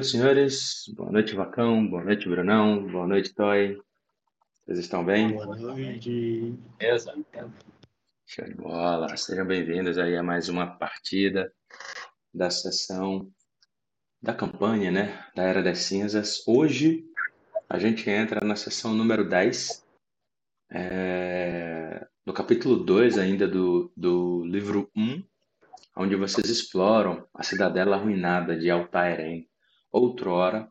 noite, senhores. Boa noite, Vacão. Boa noite, Brunão. Boa noite, Toy. Vocês estão bem? Boa noite. Beleza? Show de bola. Sejam bem-vindos aí a mais uma partida da sessão da campanha, né? Da Era das Cinzas. Hoje a gente entra na sessão número 10, é, no capítulo 2 ainda do, do livro 1, onde vocês exploram a cidadela arruinada de Altairém, outrora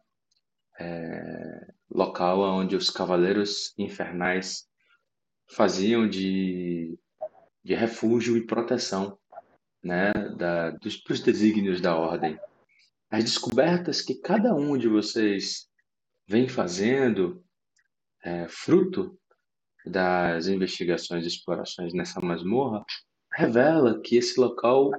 é, local onde os cavaleiros infernais faziam de, de refúgio e proteção né, da, dos, dos desígnios da ordem. As descobertas que cada um de vocês vem fazendo, é, fruto das investigações e explorações nessa masmorra, revela que esse local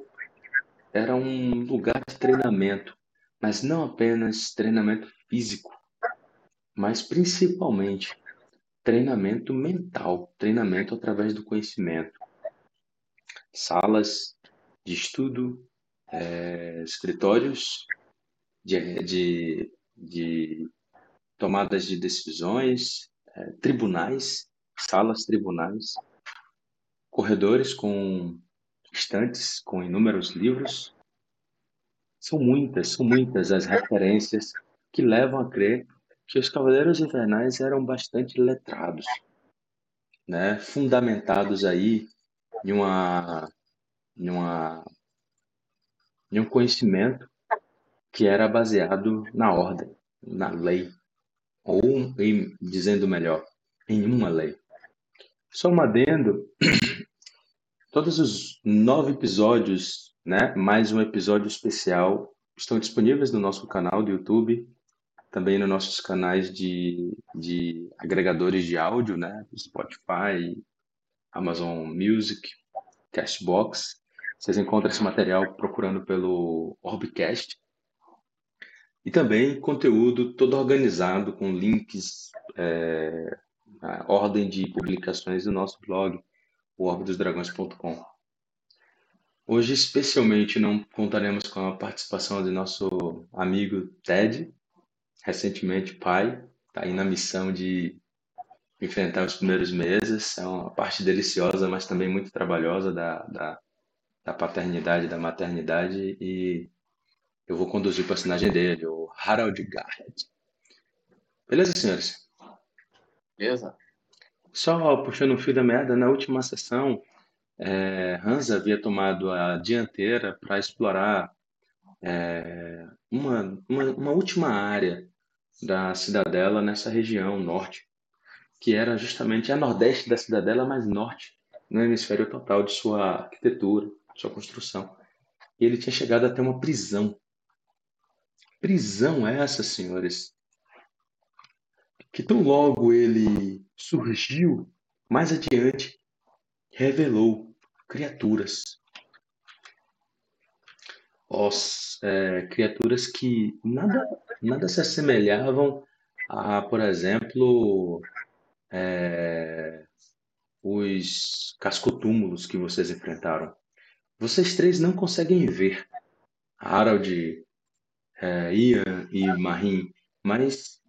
era um lugar de treinamento, mas não apenas treinamento físico, mas principalmente treinamento mental, treinamento através do conhecimento. Salas de estudo, é, escritórios de, de, de, tomadas de decisões, é, tribunais, salas tribunais, corredores com estantes com inúmeros livros. São muitas, são muitas as referências que levam a crer que os Cavaleiros Infernais eram bastante letrados, né? fundamentados aí em, uma, em, uma, em um conhecimento que era baseado na ordem, na lei, ou, em, dizendo melhor, em uma lei. Só um adendo, todos os nove episódios, né, mais um episódio especial, estão disponíveis no nosso canal do YouTube, também nos nossos canais de, de agregadores de áudio, né? Spotify, Amazon Music, Cashbox. Vocês encontram esse material procurando pelo Orbcast. E também conteúdo todo organizado com links, é, ordem de publicações do nosso blog, o orbidosdragões.com. Hoje, especialmente, não contaremos com a participação de nosso amigo Ted, recentemente pai, está aí na missão de enfrentar os primeiros meses. É uma parte deliciosa, mas também muito trabalhosa da, da, da paternidade, da maternidade. E eu vou conduzir o personagem dele, o Harold Garrett. Beleza, senhores? Beleza. Só puxando o fio da merda, na última sessão, é, Hans havia tomado a dianteira para explorar é, uma, uma, uma última área da cidadela nessa região norte, que era justamente a nordeste da cidadela, mas norte, no hemisfério total de sua arquitetura, sua construção. E ele tinha chegado até uma prisão. Prisão essa, senhores, que tão logo ele surgiu, mais adiante, revelou criaturas os, é, criaturas que nada, nada se assemelhavam a, por exemplo, é, os cascotúmulos que vocês enfrentaram. Vocês três não conseguem ver Harold, é, Ian e Marim, mas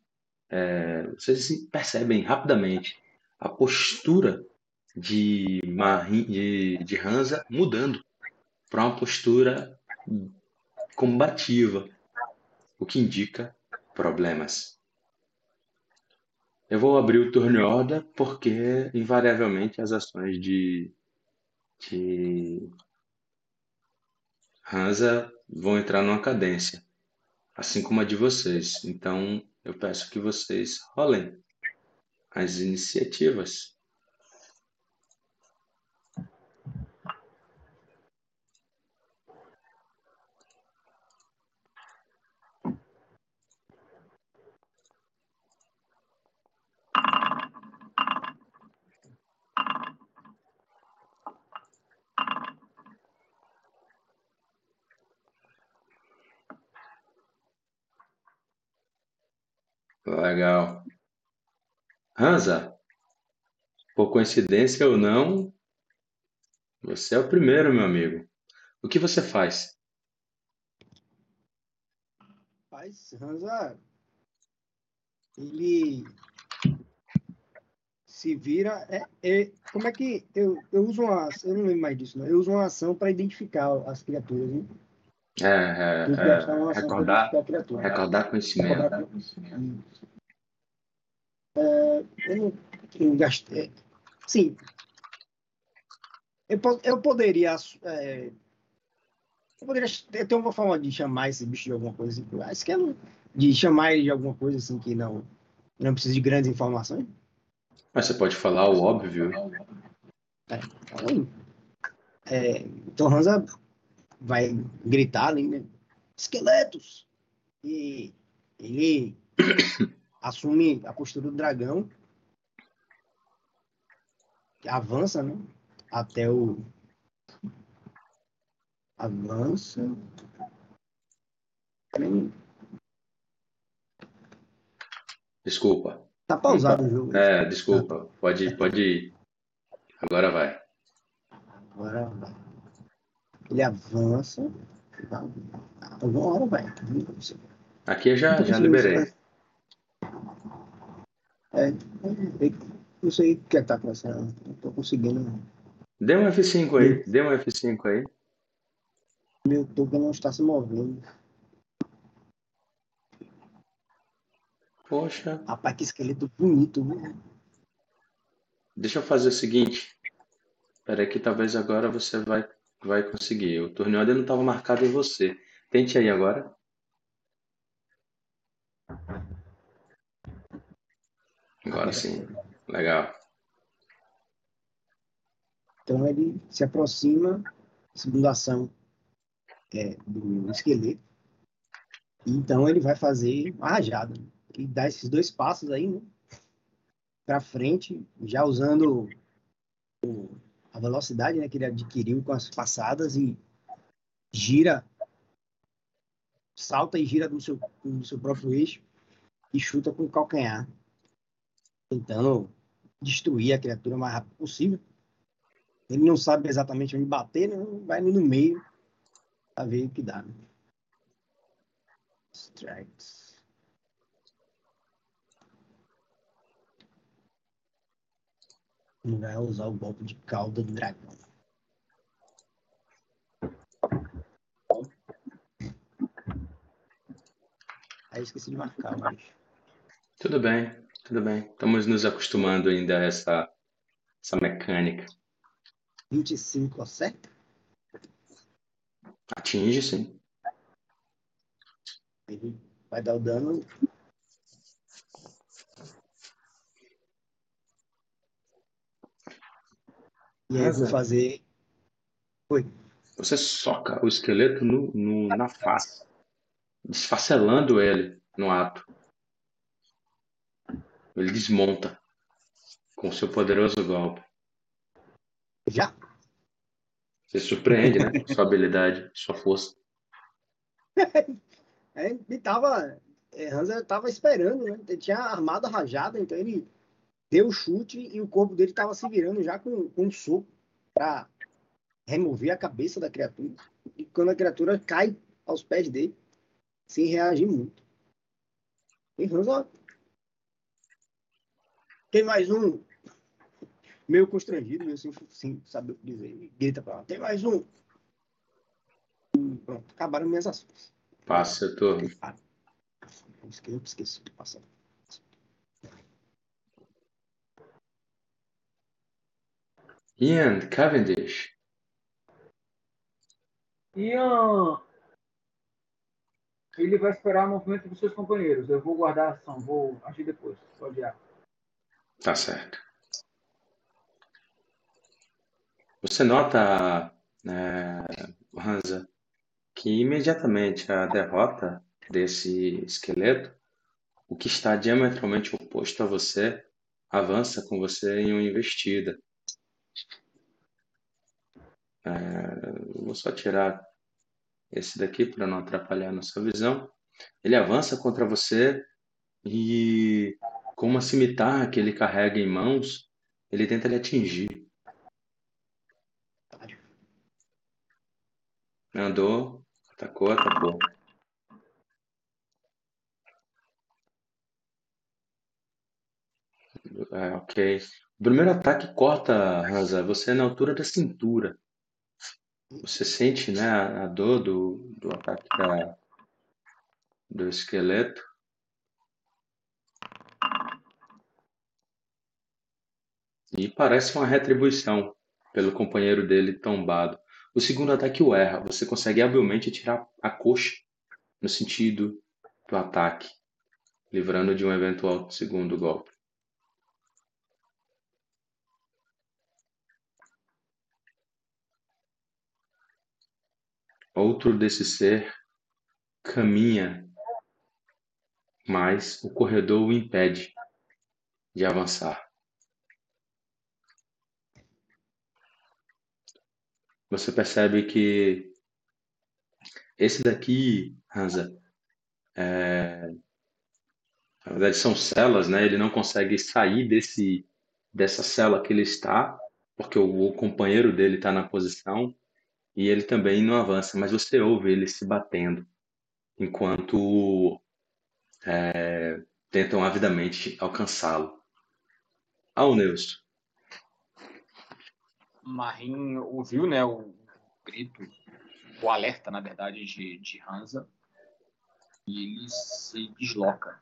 é, vocês percebem rapidamente a postura de, Marim, de, de Hansa mudando para uma postura combativa, o que indica problemas. Eu vou abrir o turn order porque, invariavelmente, as ações de, de Hansa vão entrar numa cadência, assim como a de vocês. Então, eu peço que vocês rolem as iniciativas. Legal. Hansa, por coincidência ou não, você é o primeiro, meu amigo. O que você faz? Rapaz, Hansa, ele se vira. É, é, como é que eu, eu uso uma. Eu não lembro mais disso, não. Eu uso uma ação para identificar as criaturas. Né? É, é, é, recordar, criatura. recordar conhecimento. Recordar conhecimento. É, eu não eu gastei. Sim. Eu, eu poderia. é, eu poderia ter uma forma de chamar esse bicho de alguma coisa assim. Acho que é de chamar ele de alguma coisa assim que não, não precisa de grandes informações. Mas você pode falar o óbvio. Então, é, então Hansa vai gritar ali, né? Esqueletos! E ele assume a postura do dragão, que avança, né? Até o. Avança. Desculpa. Tá pausado o jogo. É, desculpa. Pode, pode ir. Agora vai. Agora vai. Ele avança. Alguma hora vai. Aqui eu já, já liberei. Saber. É, eu não sei o que é que tá acontecendo. Não tô conseguindo. Dê um F5 aí. Dê um F5 aí. Meu token não está se movendo. Poxa. Rapaz, que esqueleto bonito, viu? Deixa eu fazer o seguinte. Espera aí que talvez agora você vai, vai conseguir. O torneio ainda não estava marcado em você. Tente aí agora. Agora sim. Legal. Então ele se aproxima, segunda ação é, do esqueleto. Então ele vai fazer uma rajada. Ele dá esses dois passos aí, né? Pra frente, já usando o- a velocidade né, que ele adquiriu com as passadas e gira, salta e gira no seu, no seu próprio eixo e chuta com o calcanhar, tentando destruir a criatura o mais rápido possível. Ele não sabe exatamente onde bater, né? vai ali no meio pra ver o que dá. Né? Strikes. Ele vai usar o golpe de cauda do dragão. Aí esqueci de marcar, mas. Tudo bem, tudo bem. Estamos nos acostumando ainda a essa, essa mecânica. 25 acerta? Atinge, sim. Ele vai dar o dano. E aí vou fazer. Você soca o esqueleto no, no- na face, desfacelando ele no ato. Ele desmonta com seu poderoso golpe. Já? Você surpreende, né? Sua habilidade, sua força. É, ele tava. É, Hansa tava esperando, né? Ele tinha armado a rajada, então ele deu o chute e o corpo dele tava se virando já com, com um soco pra remover a cabeça da criatura. E quando a criatura cai aos pés dele, sem reagir muito. E Hansa. Tem mais um. Meio constrangido, meio sem, sem saber o que dizer. Ele grita pra lá. Tem mais um. Pronto, acabaram minhas ações. Passa esqueci, eu esqueci de passar. Ian Cavendish. Ian, ele vai esperar o movimento dos seus companheiros. Eu vou guardar a ação, vou agir depois. Pode ir. Tá certo. Você nota, né, Hansa, que imediatamente a derrota desse esqueleto, o que está diametralmente oposto a você, avança com você em uma investida. É, vou só tirar esse daqui para não atrapalhar na sua visão. Ele avança contra você e, com uma cimitarra que ele carrega em mãos, ele tenta lhe atingir. Andou, atacou, atacou. É, ok. O primeiro ataque corta, Raza. Você é na altura da cintura. Você sente né, a dor do, do ataque da, do esqueleto. E parece uma retribuição pelo companheiro dele tombado. O segundo ataque o erra. Você consegue habilmente tirar a coxa no sentido do ataque, livrando de um eventual segundo golpe. Outro desse ser caminha, mas o corredor o impede de avançar. Você percebe que esse daqui, Hansa, é, na verdade são celas, né? Ele não consegue sair desse dessa cela que ele está, porque o, o companheiro dele está na posição e ele também não avança, mas você ouve ele se batendo enquanto é, tentam avidamente alcançá-lo. Alneusto. Marim ouviu né, o grito, o alerta, na verdade, de, de Hansa, e ele se desloca.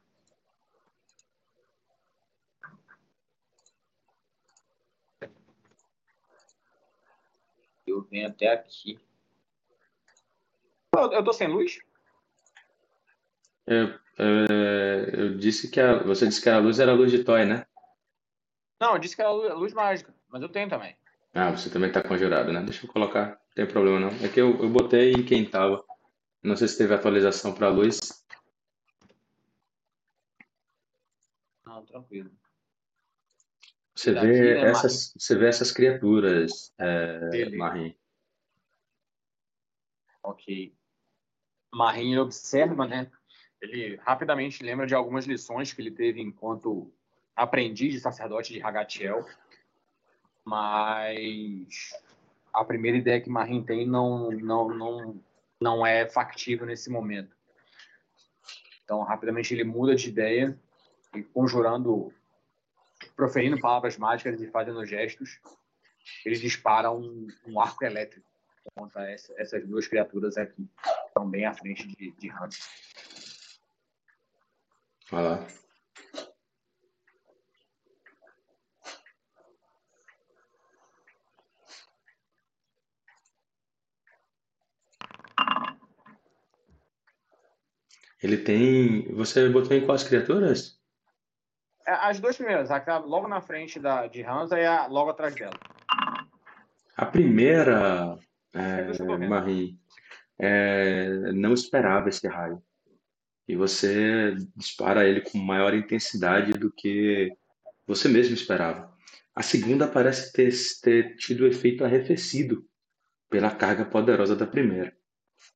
Eu venho até aqui. Eu, eu tô sem luz? Eu, é, eu disse que a, você disse que a luz era a luz de Toy, né? Não, eu disse que era luz, luz mágica, mas eu tenho também. Ah, você também está conjurado, né? Deixa eu colocar, não tem problema não. É que eu, eu botei em quem tava. Não sei se teve atualização para luz. Não, tranquilo. Você Daqui, vê né, essas, você vê essas criaturas, é. Marim. Ok. Marim observa, né? Ele rapidamente lembra de algumas lições que ele teve enquanto aprendiz de sacerdote de Hagatiel. Mas a primeira ideia que Marim tem não, não, não, não é factível nesse momento. Então, rapidamente ele muda de ideia e conjurando, proferindo palavras mágicas e fazendo gestos, ele dispara um, um arco elétrico contra essa- essas duas criaturas aqui, estão bem à frente de, de Hans. Olha lá. Ele tem. Você botou em quais criaturas? É, As duas primeiras, a que tá logo na frente da, de Hansa e a logo atrás dela. A primeira, É. Marie, é, não esperava esse raio. E você dispara ele com maior intensidade do que você mesmo esperava. A segunda parece ter, ter tido efeito arrefecido pela carga poderosa da primeira.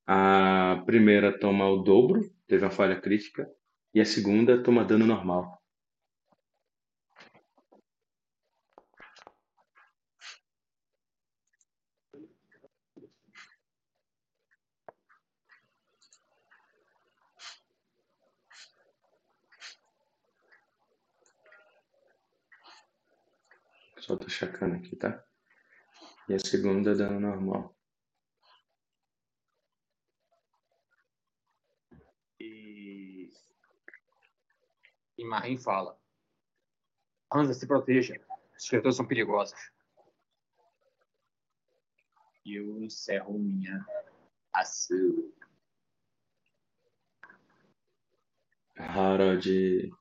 A primeira toma o dobro, teve uma falha crítica, e a segunda toma dano normal. Só tô checando aqui, tá? E a segunda dano normal. E, e Marim fala: Hansa, se proteja. As criaturas são perigosas. E eu encerro minha ação. Harold.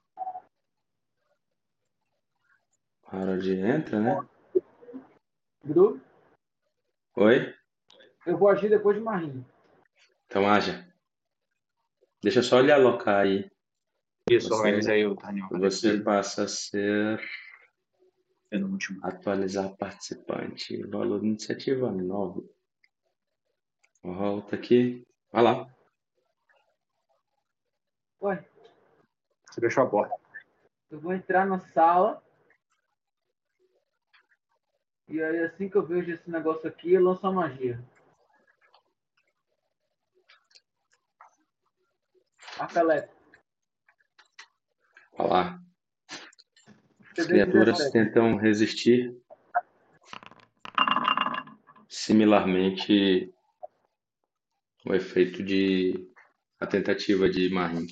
Harold entra, né? Gru, Oi? eu vou agir depois de Marinho. Então haja. Deixa eu só lhe alocar aí. Isso, Você- organiza aí o Daniel. Você passa a ser Penúltimo. atualizar participante. Valor de iniciativa 9. Volta aqui. Vai lá. Ué, Você deixou a porta. eu vou entrar na sala. E aí, assim que eu vejo esse negócio aqui, eu lanço a magia. Arco elétrico. Vai lá. As criaturas tentam resistir. Similarmente, o efeito de a tentativa de Marin.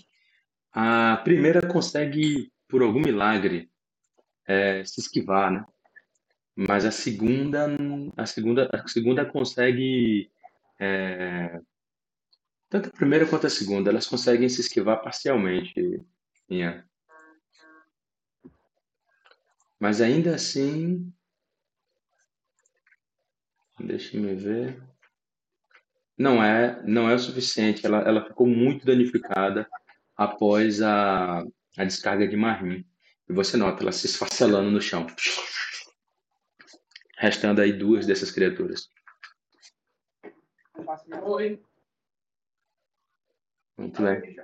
A primeira consegue, por algum milagre, é, se esquivar, né? Mas a segunda, a segunda, a segunda consegue é, tanto a primeira quanto a segunda, elas conseguem se esquivar parcialmente, Ian. Mas ainda assim, deixe-me ver. Não é, não é o suficiente. Ela, ela ficou muito danificada após a, a descarga de Marim. E você nota ela se esfacelando no chão. Restando aí duas dessas criaturas. Oi. Muito bem.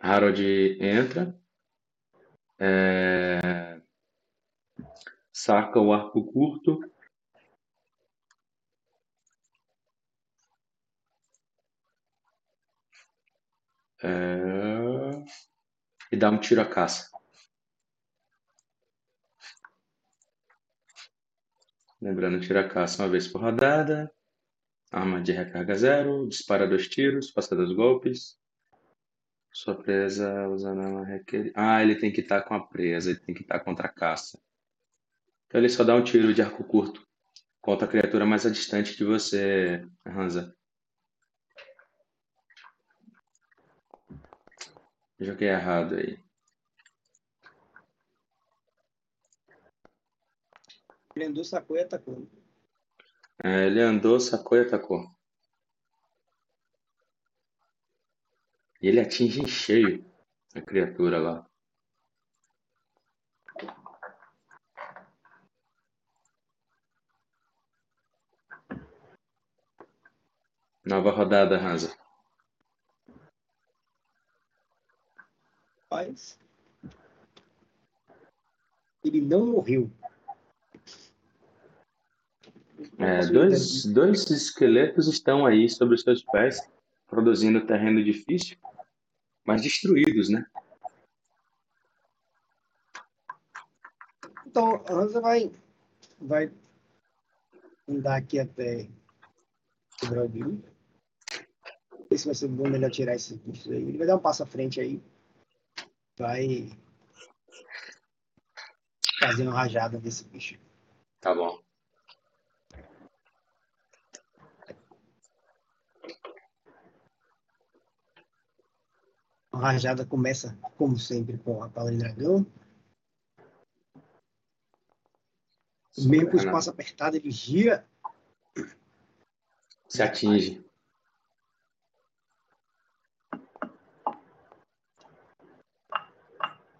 Harold entra. É... Saca o arco curto. É... E dá um tiro à caça. Lembrando, tira a caça uma vez por rodada. Arma de recarga zero. Dispara dois tiros. Passa dois golpes. Sua presa usando arma requer... Ah, ele tem que estar com a presa. Ele tem que estar contra a caça. Então ele só dá um tiro de arco curto contra a criatura mais distante de você, Hansa. Joguei errado aí. Ele andou, sacou e atacou. É, ele andou, sacou e atacou. E ele atinge em cheio a criatura lá. Nova rodada, Hansa. Rapaz. Ele não morreu. É, dois, dois esqueletos estão aí sobre os seus pés, produzindo terreno difícil, mas destruídos, né? Então, a Hansa vai, vai andar aqui até o Brasil. Ver se vai ser bom ele atirar esses bichos aí. Ele vai dar um passo à frente aí. Vai fazer uma rajada desse bicho. Tá bom. Rajada começa, como sempre, com a pala de dragão. Mesmo com o espaço apertado, ele gira. Se atinge.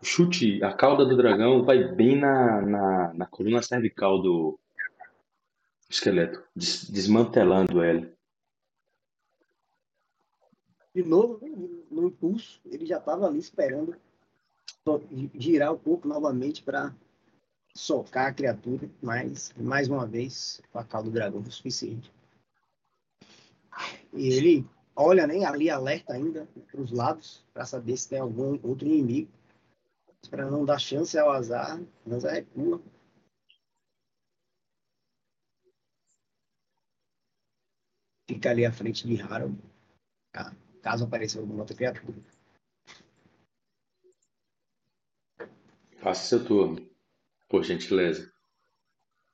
O chute, a cauda do dragão vai bem na, na, na coluna cervical do esqueleto, des- desmantelando ele. De novo, no impulso, ele já estava ali esperando girar o corpo novamente para socar a criatura, mas mais uma vez a cauda do dragão foi o suficiente. E ele olha nem ali alerta ainda para os lados para saber se tem algum outro inimigo. Para não dar chance ao azar, Hansa recua. Fica ali à frente de Harold, ca- caso apareça alguma outra criatura. Faça seu turno, por gentileza.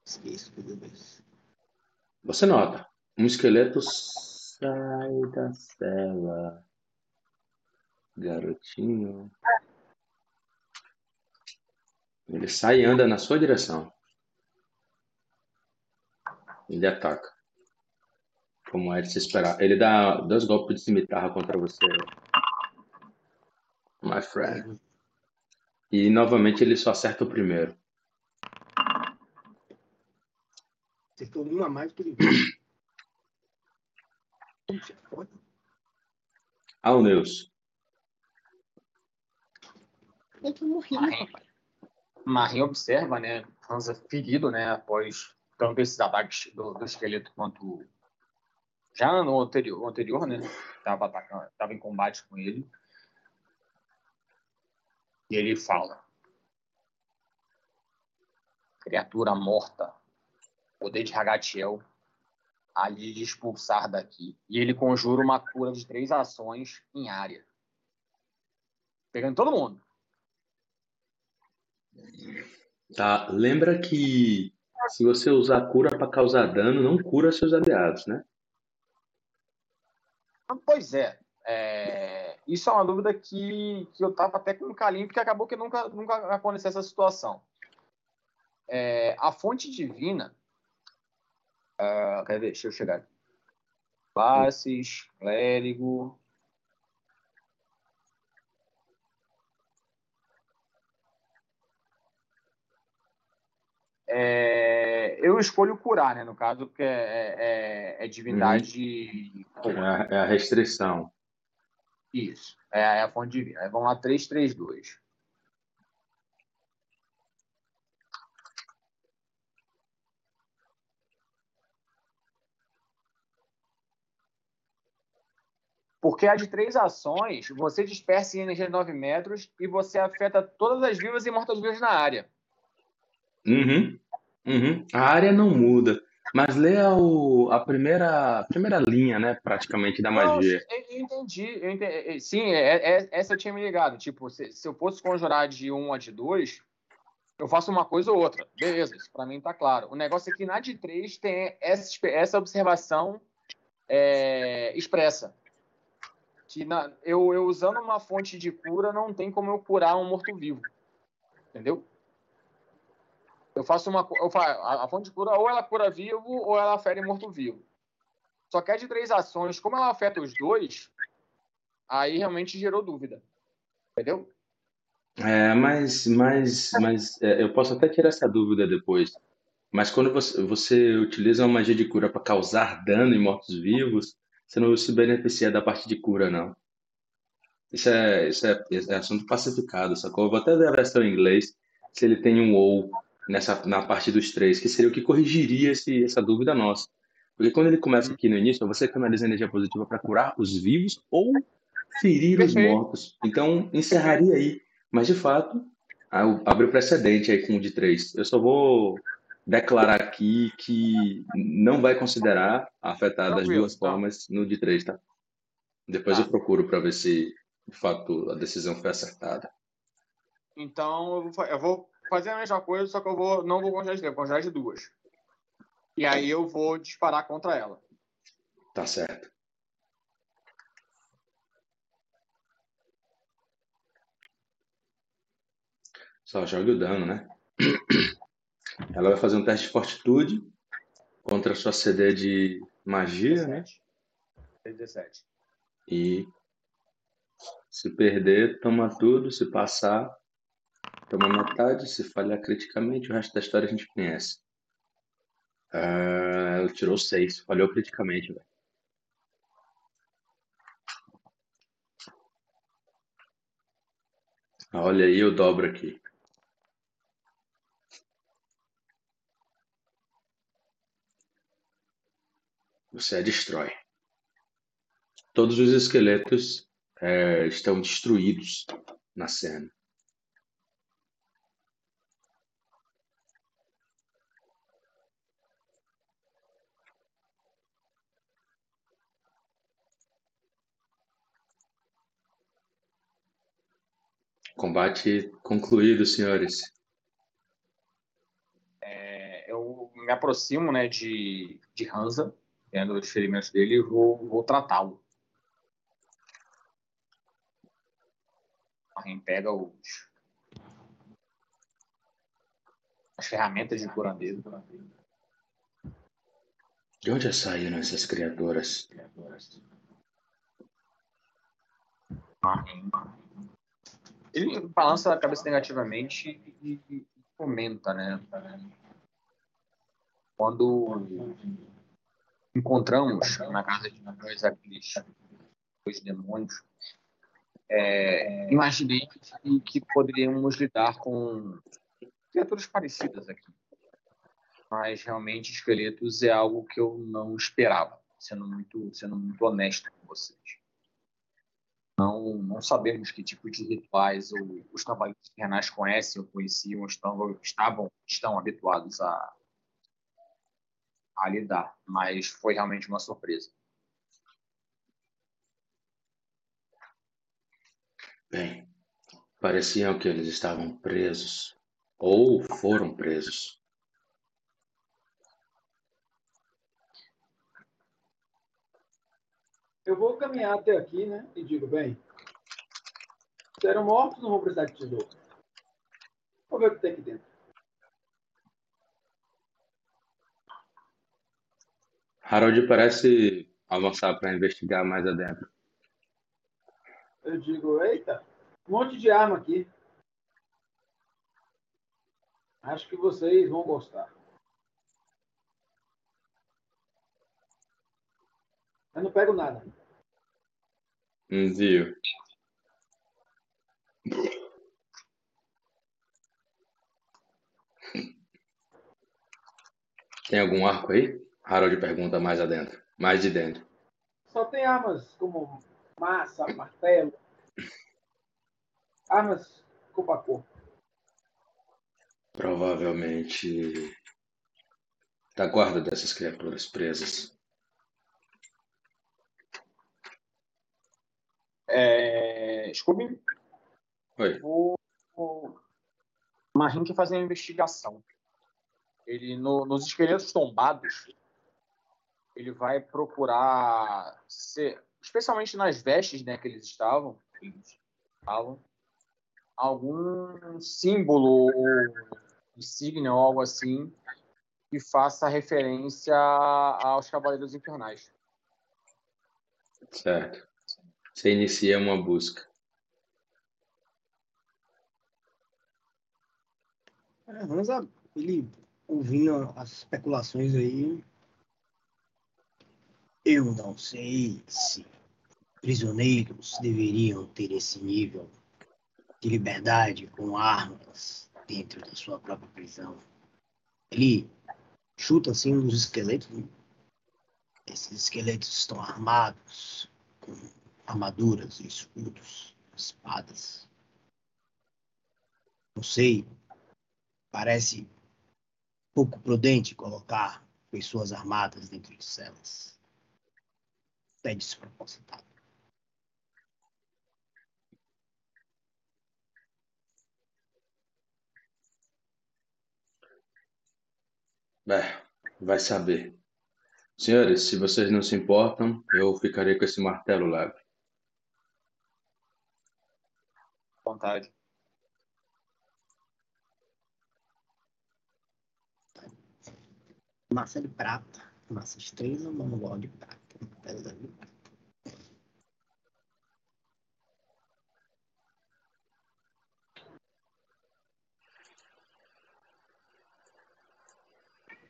Esqueço, meu Deus. Você nota, um esqueleto sai da cela. Garotinho. Ele sai e anda na sua direção. Ele ataca. Como é de se esperar. Ele dá dois golpes de cimitarra contra você. My friend. E novamente ele só acerta o primeiro. Acertou uma a mais. Puxa, foda. Alneus. É que eu morri, né, papai? Marim observa, né, Hansa ferido, né, após tanto esses ataques do, do esqueleto quanto já no anterior, anterior né? Tava, atacando, tava em combate com ele. E ele fala: Criatura morta, poder de Ragatiel, ali de expulsar daqui. E ele conjura uma cura de três ações em área. Pegando todo mundo. Tá, lembra que se você usar cura para causar dano, não cura seus aliados, né? Pois é. é. Isso é uma dúvida que, que eu tava até com um calinho, porque acabou que nunca, nunca aconteceu essa situação. É, a fonte divina. Uh, quer ver? Deixa eu chegar. Classes, clérigo. É, eu escolho curar, né? No caso, porque é, é, é divindade. Uhum. É, a, é, a, restrição. Isso. É, é a fonte divina. Vamos lá, 332. Porque a de três ações, você dispersa em energia de 9 metros e você afeta todas as vivas e mortas-vivas na área. Uhum. Uhum. A área não muda, mas lê o, a primeira, a primeira linha, né, praticamente, da magia. Eu entendi, eu entendi. Sim, é, é, essa eu tinha me ligado. Tipo, se, se eu fosse conjurar de um a de dois, eu faço uma coisa ou outra. Beleza, isso pra mim tá claro. O negócio é que na de três tem essa, essa observação é, expressa. Que na, eu, eu usando uma fonte de cura, não tem como eu curar um morto-vivo. Entendeu? Eu faço uma. Eu a, a fonte de cura, ou ela cura vivo, ou ela fere morto-vivo. Só que é de três ações, como ela afeta os dois, aí realmente gerou dúvida. Entendeu? É, mas, mas, mas é, eu posso até tirar essa dúvida depois. Mas quando você, você utiliza uma magia de cura para causar dano em mortos-vivos, você não se beneficia da parte de cura, não. Isso é, isso é, é assunto pacificado, sacou? Eu vou até ver a versão em inglês, se ele tem um ou nessa, na parte dos três, que seria o que corrigiria esse, essa dúvida nossa. Porque quando ele começa aqui no início, você canaliza energia positiva para curar os vivos ou ferir os mortos. Então, encerraria aí. Mas, de fato, abre o precedente aí com o de três. Eu só vou declarar aqui que não vai considerar afetar das duas tá. formas no de três, tá? Depois tá. eu procuro para ver se, de fato, a decisão foi acertada. Então, eu vou fazer a mesma coisa, só que eu vou, não vou congelar de tempo, congelar de duas. E aí eu vou disparar contra ela. Tá certo. Só joga o dano, né? Ela vai fazer um teste de fortitude contra a sua CD de magia, 17. né? 17. E se perder, toma tudo. Se passar, Toma metade, se falhar criticamente, o resto da história a gente conhece. Uh, ela tirou seis, falhou criticamente, velho. Olha aí, eu dobro aqui. Você a destrói. Todos os esqueletos é, estão destruídos na cena. Combate concluído, senhores. É, eu me aproximo né, de, de Hansa, vendo os ferimentos dele, e vou, vou tratá-lo. A pega os, as ferramentas de curandeiro. De onde saíram essas criaturas? Marim ele balança a cabeça negativamente e, e comenta, né? Quando encontramos na casa de nós aqueles dois demônios, é, imaginei que, que poderíamos lidar com criaturas parecidas aqui. Mas realmente esqueletos é algo que eu não esperava. sendo muito, sendo muito honesto com vocês. Não, não sabemos que tipo de rituais ou os cavaleiros renais conhecem ou conheciam, estão, estavam, estão habituados a, a lidar, mas foi realmente uma surpresa. Bem, pareciam que eles estavam presos ou foram presos. Eu vou caminhar até aqui, né? E digo, bem, se eram mortos, não vou precisar de tesouro. Vou ver o que tem aqui dentro. Harold parece avançar para investigar mais adentro. Eu digo, eita, um monte de arma aqui. Acho que vocês vão gostar. Eu não pego nada. Envio. Tem algum arco aí? Harold pergunta mais adentro. Mais de dentro. Só tem armas como massa, martelo. Armas corpo a corpo. Provavelmente da guarda dessas criaturas presas. É, Scooby, Oi. o, o quer fazer uma investigação. Ele, no- nos esqueletos tombados, ele vai procurar, ser, especialmente nas vestes né, que eles estavam, que eles estavam, algum símbolo ou insígnia ou algo assim que faça referência aos Cavaleiros Infernais. Certo. Você inicia uma busca. É, Hansa, ele ouvindo as especulações aí. Eu não sei se prisioneiros deveriam ter esse nível de liberdade com armas dentro da sua própria prisão. Ele chuta assim um dos esqueletos. Esses esqueletos estão armados com armaduras, escudos, espadas. Não sei, parece pouco prudente colocar pessoas armadas dentro de celas. É despropositado. É, vai saber. Senhores, se vocês não se importam, eu ficarei com esse martelo leve. Vontade. Massa de prata, massa estrela, manual de prata. Pedra de prata.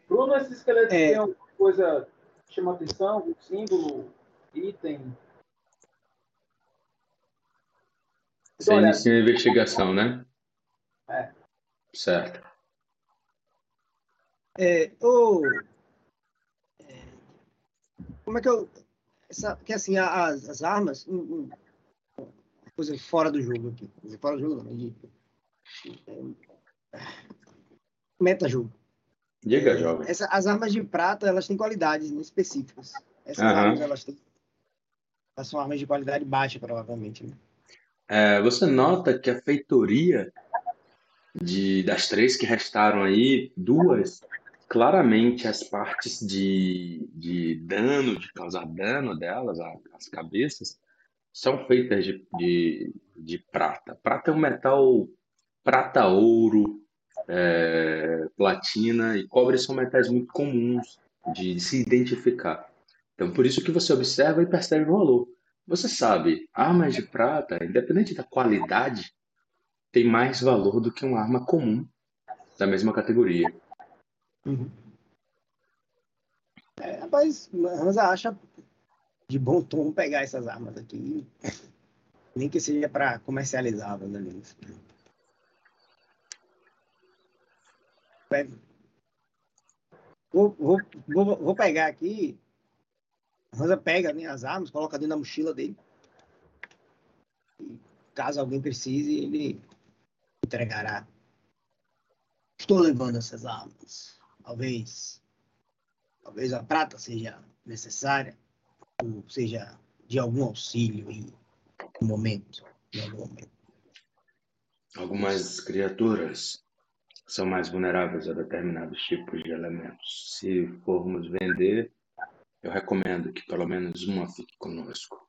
Bruno, esses esqueletos É. têm alguma coisa que chama atenção? Algum símbolo, item? Você Olha, inicia a investigação, né? É. Certo. É, ô, é, como é que eu. Essa, que assim, as, as armas. um- um- coisa fora do jogo aqui. Fora do jogo, não. De, é, meta-jogo. Diga, É, jovem. essa- as armas de prata, elas têm qualidades né, específicas. Essas Aham. armas, elas têm. Elas são armas de qualidade baixa, provavelmente. Né? É, você nota que a feitoria de, das três que restaram aí, duas, claramente as partes de, de dano, de causar dano delas, as cabeças, são feitas de, de, de prata. Prata é um metal, prata, ouro, é, platina e cobre são metais muito comuns de se identificar. Então, por isso que você observa e percebe o valor. Você sabe, armas de prata, independente da qualidade, tem mais valor do que uma arma comum da mesma categoria. É, rapaz, Hansa acha de bom tom pegar essas armas aqui. Nem que seja para comercializá-las ali. Pega. Vou, vou, vou, vou pegar aqui Hansa pega né, as armas, coloca dentro da mochila dele. E, caso alguém precise, ele entregará. Estou levando essas armas. Talvez, talvez a prata seja necessária, ou seja de algum auxílio em um momento, em algum momento. Algumas criaturas são mais vulneráveis a determinados tipos de elementos. Se formos vender, eu recomendo que pelo menos uma fique conosco.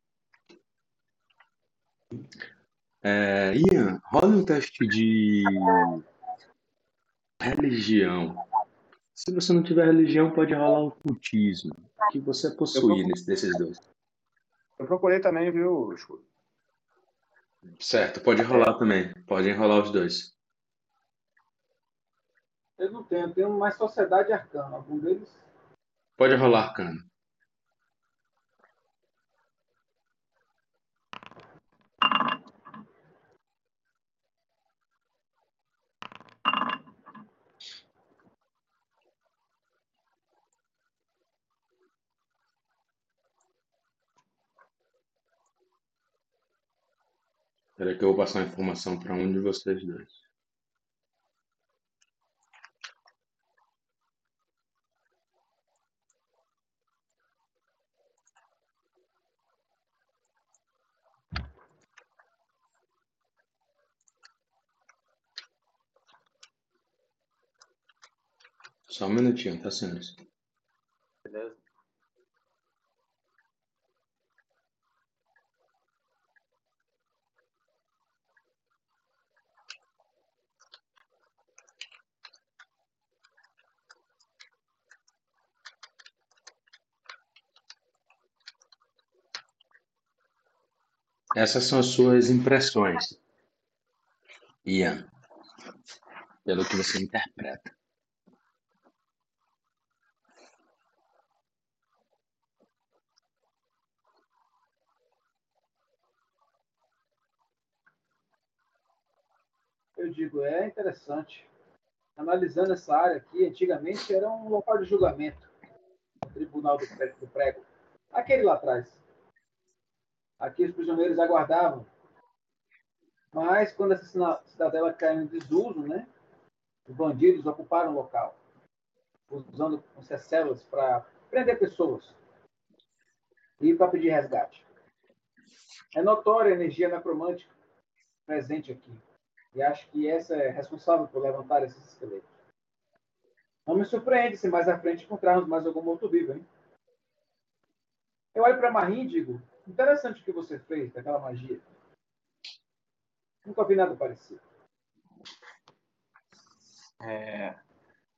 É, Ian, rola um teste de religião. Se você não tiver religião, pode rolar o cultismo. que você possui nesse, desses dois? Eu procurei também, viu, Escudo? Certo, pode rolar também. Pode enrolar os dois. Eu não tenho, eu tenho mais sociedade arcana. Algum deles? Pode rolar arcano. Espera que eu vou passar a informação para um de vocês dois. Só um minutinho, tá, senhores? Beleza. Essas são as suas impressões, Ian, pelo que você interpreta. Eu digo, é interessante. Analisando essa área aqui, antigamente era um local de julgamento. O Tribunal do Prego. Aquele lá atrás. Aqui os prisioneiros aguardavam. Mas quando essa cidadela caiu em desuso, né, os bandidos ocuparam o local, usando essas células para prender pessoas e para pedir resgate. É notória a energia necromântica presente aqui. E acho que essa é responsável por levantar esses esqueletos. Não me surpreende se mais à frente encontrarmos mais algum morto-vivo, hein? Eu olho para Marim e digo: interessante o que você fez daquela magia. Nunca vi nada parecido. É,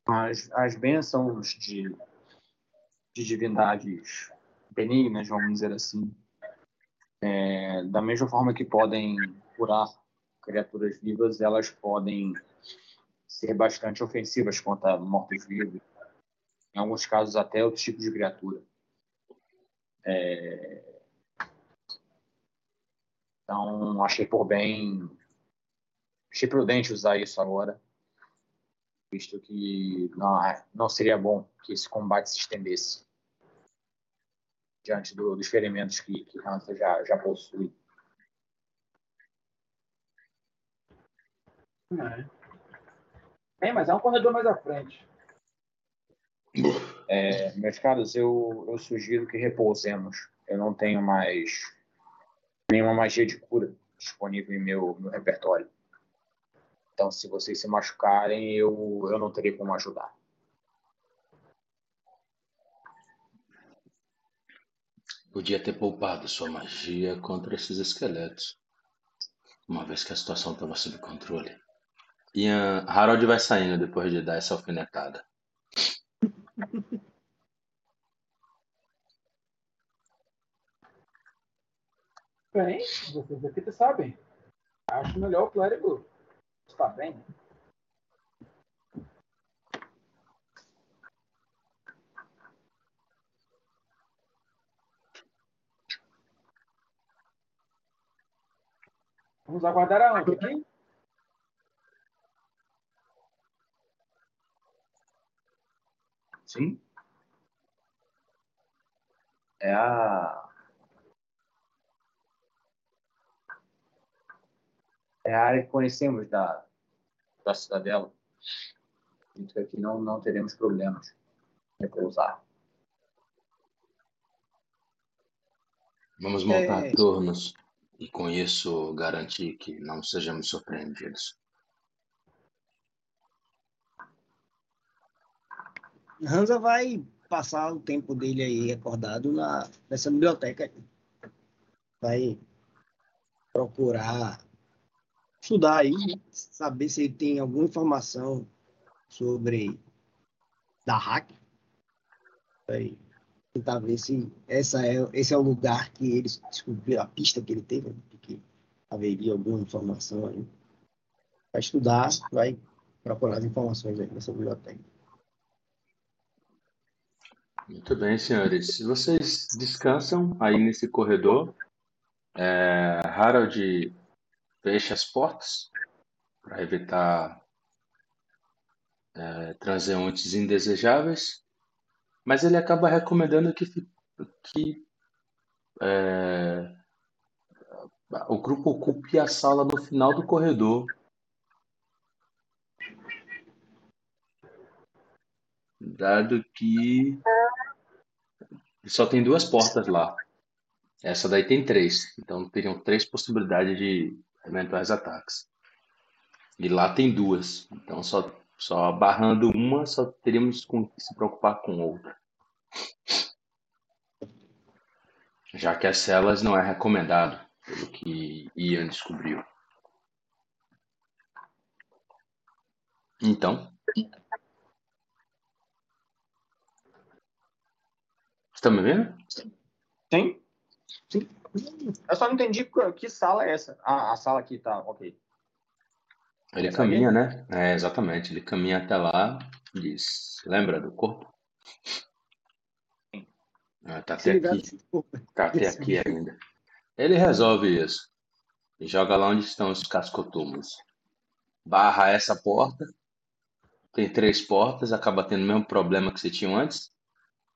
as, as bênçãos de, de divindades benignas, vamos dizer assim, é, da mesma forma que podem curar criaturas vivas, elas podem ser bastante ofensivas contra mortos-vivos. Em alguns casos, até outros tipos de criatura. É... Então, achei por bem. Achei prudente usar isso agora, visto que não, não seria bom que esse combate se estendesse diante do, dos ferimentos que, que Hansa já, já possui. É. é, mas é um corredor mais à frente. É, meus caros, eu, eu sugiro que repousemos. Eu não tenho mais nenhuma magia de cura disponível em meu, meu repertório. Então, se vocês se machucarem, eu, eu não terei como ajudar. Podia ter poupado sua magia contra esses esqueletos, uma vez que a situação estava sob controle. Ian, Harold vai saindo depois de dar essa alfinetada. Bem, vocês aqui sabem. Acho melhor o clérigo estar bem. Vamos aguardar aonde? Aqui? Sim? É a. É a área que conhecemos da, da cidadela. Que aqui não, não teremos problemas em pousar. Vamos montar É. turnos e com isso garantir que não sejamos surpreendidos. Hansa vai passar o tempo dele aí acordado na, nessa biblioteca. Vai procurar estudar aí, saber se ele tem alguma informação sobre da hack. Vai tentar ver se essa é, esse é o lugar que ele descobriu, a pista que ele teve, né? que haveria alguma informação aí. Vai estudar, vai procurar as informações aí nessa biblioteca. Muito bem, senhores. Se vocês descansam aí nesse corredor, é, Harold fecha as portas para evitar é, transeuntes indesejáveis, mas ele acaba recomendando que, que é, o grupo ocupe a sala no final do corredor. Dado que só tem duas portas lá. Essa daí tem três. Então teriam três possibilidades de eventuais ataques. E lá tem duas. Então só, só barrando uma, só teríamos que se preocupar com outra. Já que as celas não é recomendado, pelo que Ian descobriu. Então. Está me vendo? Sim? Eu só não entendi que, sala é essa. Ah, a sala aqui tá, ok. Ele Essa caminha, né? É, exatamente. Ele caminha até lá e diz: Lembra do corpo? Ah, tá até aqui. corpo. Tá até aqui ainda. Ele resolve isso. E joga lá onde estão os cascotúmulos. Barra essa porta. Tem três portas, acaba tendo o mesmo problema que você tinha antes.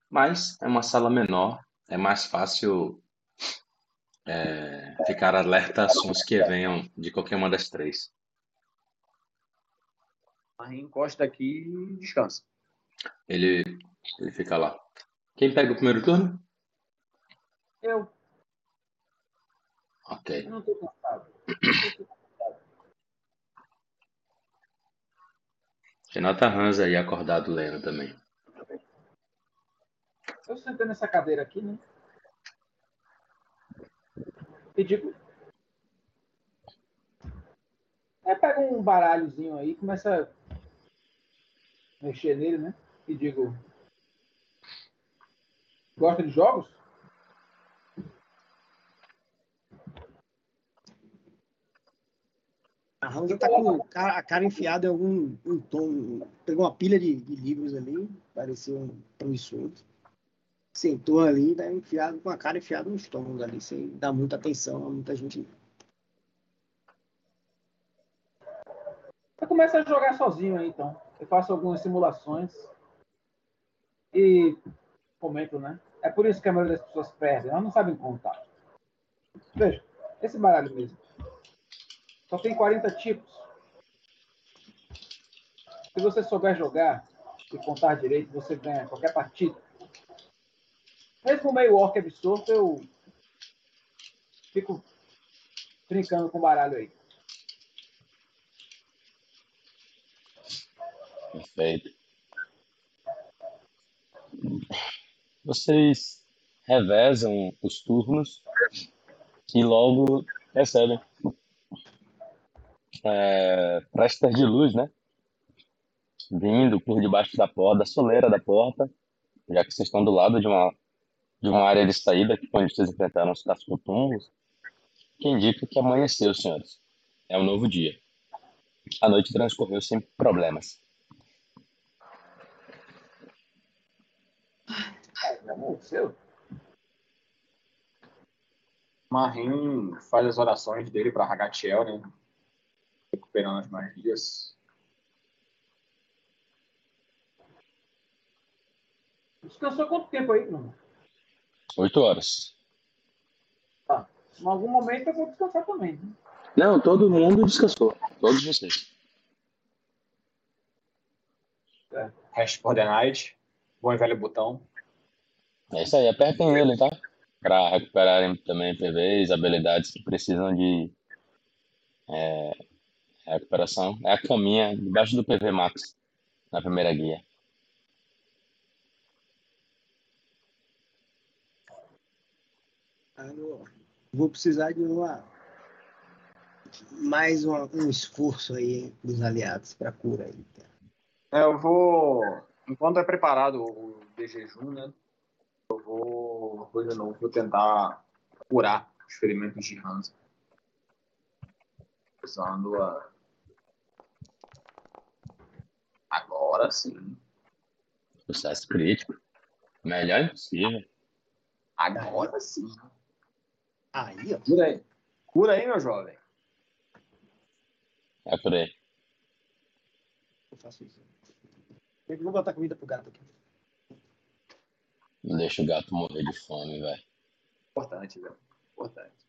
Mas é uma sala menor. É mais fácil é, ficar alerta a sons que venham de qualquer uma das três. Encosta aqui e descansa. Ele, ele fica lá. Quem pega o primeiro turno? Eu, Ok. eu não tô cansado. Renata Hans aí acordado lendo também. Eu sentei nessa cadeira aqui, né? E digo. Aí pega um baralhozinho aí, começa a mexer nele, né? E digo. Gosta de jogos? A Hansa tá com a cara enfiada em algum um tom. Pegou uma pilha de, de livros ali, parecia um promissor. Sentou ali, tá enfiado com a cara enfiada no estômago ali, sem dar muita atenção a muita gente. Eu começo a jogar sozinho aí, então. Eu faço algumas simulações e comento, né? É por isso que a maioria das pessoas perdem, elas não sabem contar. Veja, esse baralho mesmo. Só tem 40 tipos. Se você souber jogar e contar direito, você ganha qualquer partida. Mesmo meio orc absorto, eu fico brincando com o baralho aí. Perfeito. Vocês revezam os turnos e logo recebem é, prestas de luz, né? Vindo por debaixo da porta, da soleira da porta, já que vocês estão do lado de uma, de uma área de saída que foi onde vocês enfrentaram os cascotungos, que indica que amanheceu, senhores. É um novo dia. A noite transcorreu sem problemas. Amanheceu? Marim faz as orações dele para Ragatiel, né? Recuperando as magias. Descansou quanto tempo aí, Bruno? Oito horas. Tá. Em algum momento eu vou descansar também. Né? Não, todo mundo descansou. Todos vocês. Hash for the night. Bom e velho botão. É isso aí, apertem ele, tá? Pra recuperarem também PVs, habilidades que precisam de é, recuperação. É a caminha debaixo do PV Max, na primeira guia. Vou precisar de uma mais uma- um esforço aí dos aliados para cura aí. É, eu vou. Enquanto é preparado o de jejum, né? Eu vou. De novo, vou tentar curar os ferimentos de Hansa. Usando a. Agora sim. Sucesso crítico. Melhor impossível. Agora sim. Aí, ó. Cura aí. Cura aí, meu jovem. É por aí. Eu faço isso. Eu vou botar comida pro gato aqui. Não deixa o gato morrer de fome, velho. Importante, velho. Importante.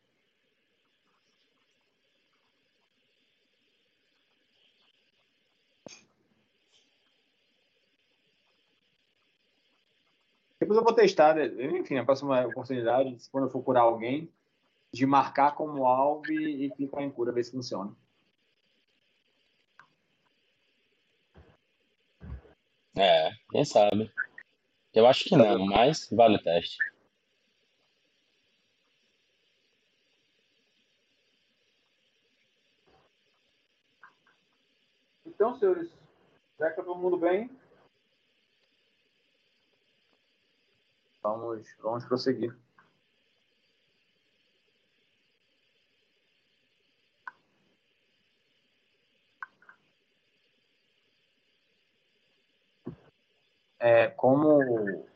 Depois eu vou testar, né? enfim, na próxima oportunidade, se quando eu for curar alguém, de marcar como alvo e, e clicar em cura, ver se funciona. É, quem sabe. Eu acho que não, mas vale o teste. Então, senhores, já que tá todo mundo bem, Vamos, vamos prosseguir. É, como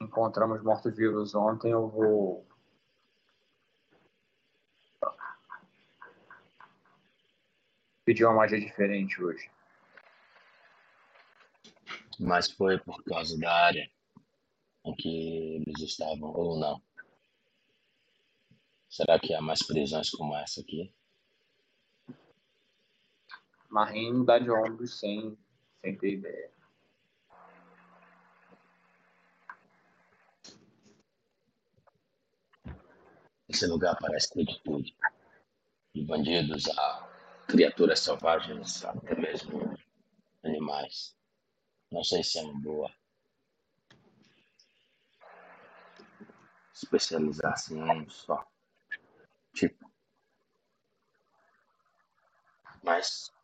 encontramos mortos-vivos ontem, eu vou pedir uma magia diferente hoje. Mas foi por causa da área em que eles estavam, ou não? Será que há mais prisões como essa aqui? Marim dá de ombros sem, sem ter ideia. Esse lugar parece ter de tudo. De bandidos a criaturas selvagens, até mesmo animais. Não sei se é uma boa especializar-se em um só tipo. Mas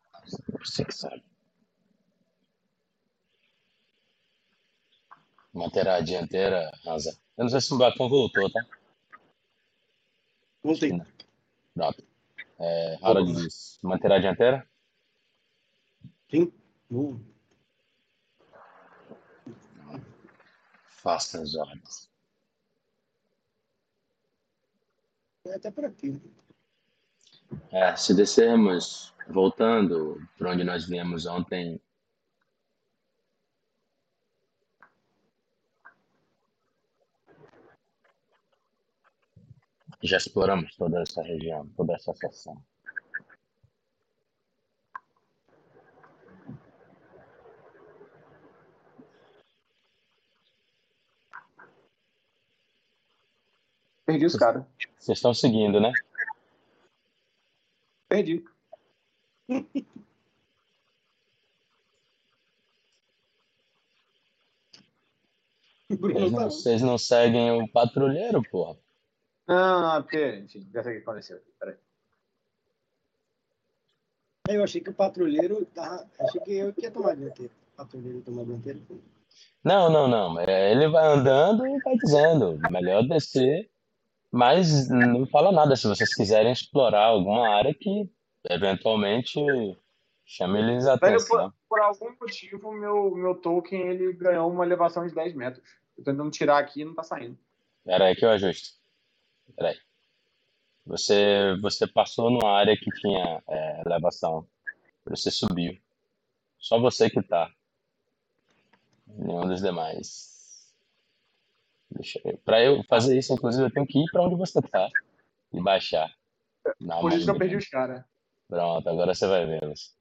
você que sabe. Manterá a dianteira, Hansa. Eu não sei se o Bacon voltou, tá? Voltei. Pronto. É, Harold diz, manterá a dianteira? Sim. Faça as ordens. É até por aqui. É, se descermos, voltando por onde nós viemos ontem, já exploramos toda essa região, toda essa seção. Perdi os caras. Vocês estão seguindo, né? Perdi. Vocês tá- não, vocês não seguem o patrulheiro, porra. Não, não, porque, enfim, já sei o que aconteceu aqui. Peraí. Eu achei que o patrulheiro tava. Achei que eu que ia tomar a dianteira. O patrulheiro tomar a dianteira. Não, não, não. É, Ele vai andando e vai dizendo, melhor descer, mas não fala nada se vocês quiserem explorar alguma área que eventualmente chame-lhes a Velho, atenção. por, por algum motivo, meu, meu token ele ganhou uma elevação de 10 metros. Eu tô tentando tirar aqui e não tá saindo. Espera aí que eu ajusto. Espera aí. Você, você passou numa área que tinha é, elevação. Você subiu. Só você que tá. Nenhum dos demais. Deixa eu... Pra eu fazer isso, inclusive, eu tenho que ir pra onde você tá. E baixar. Por isso que eu perdi os caras. Pronto, agora você vai vê-los.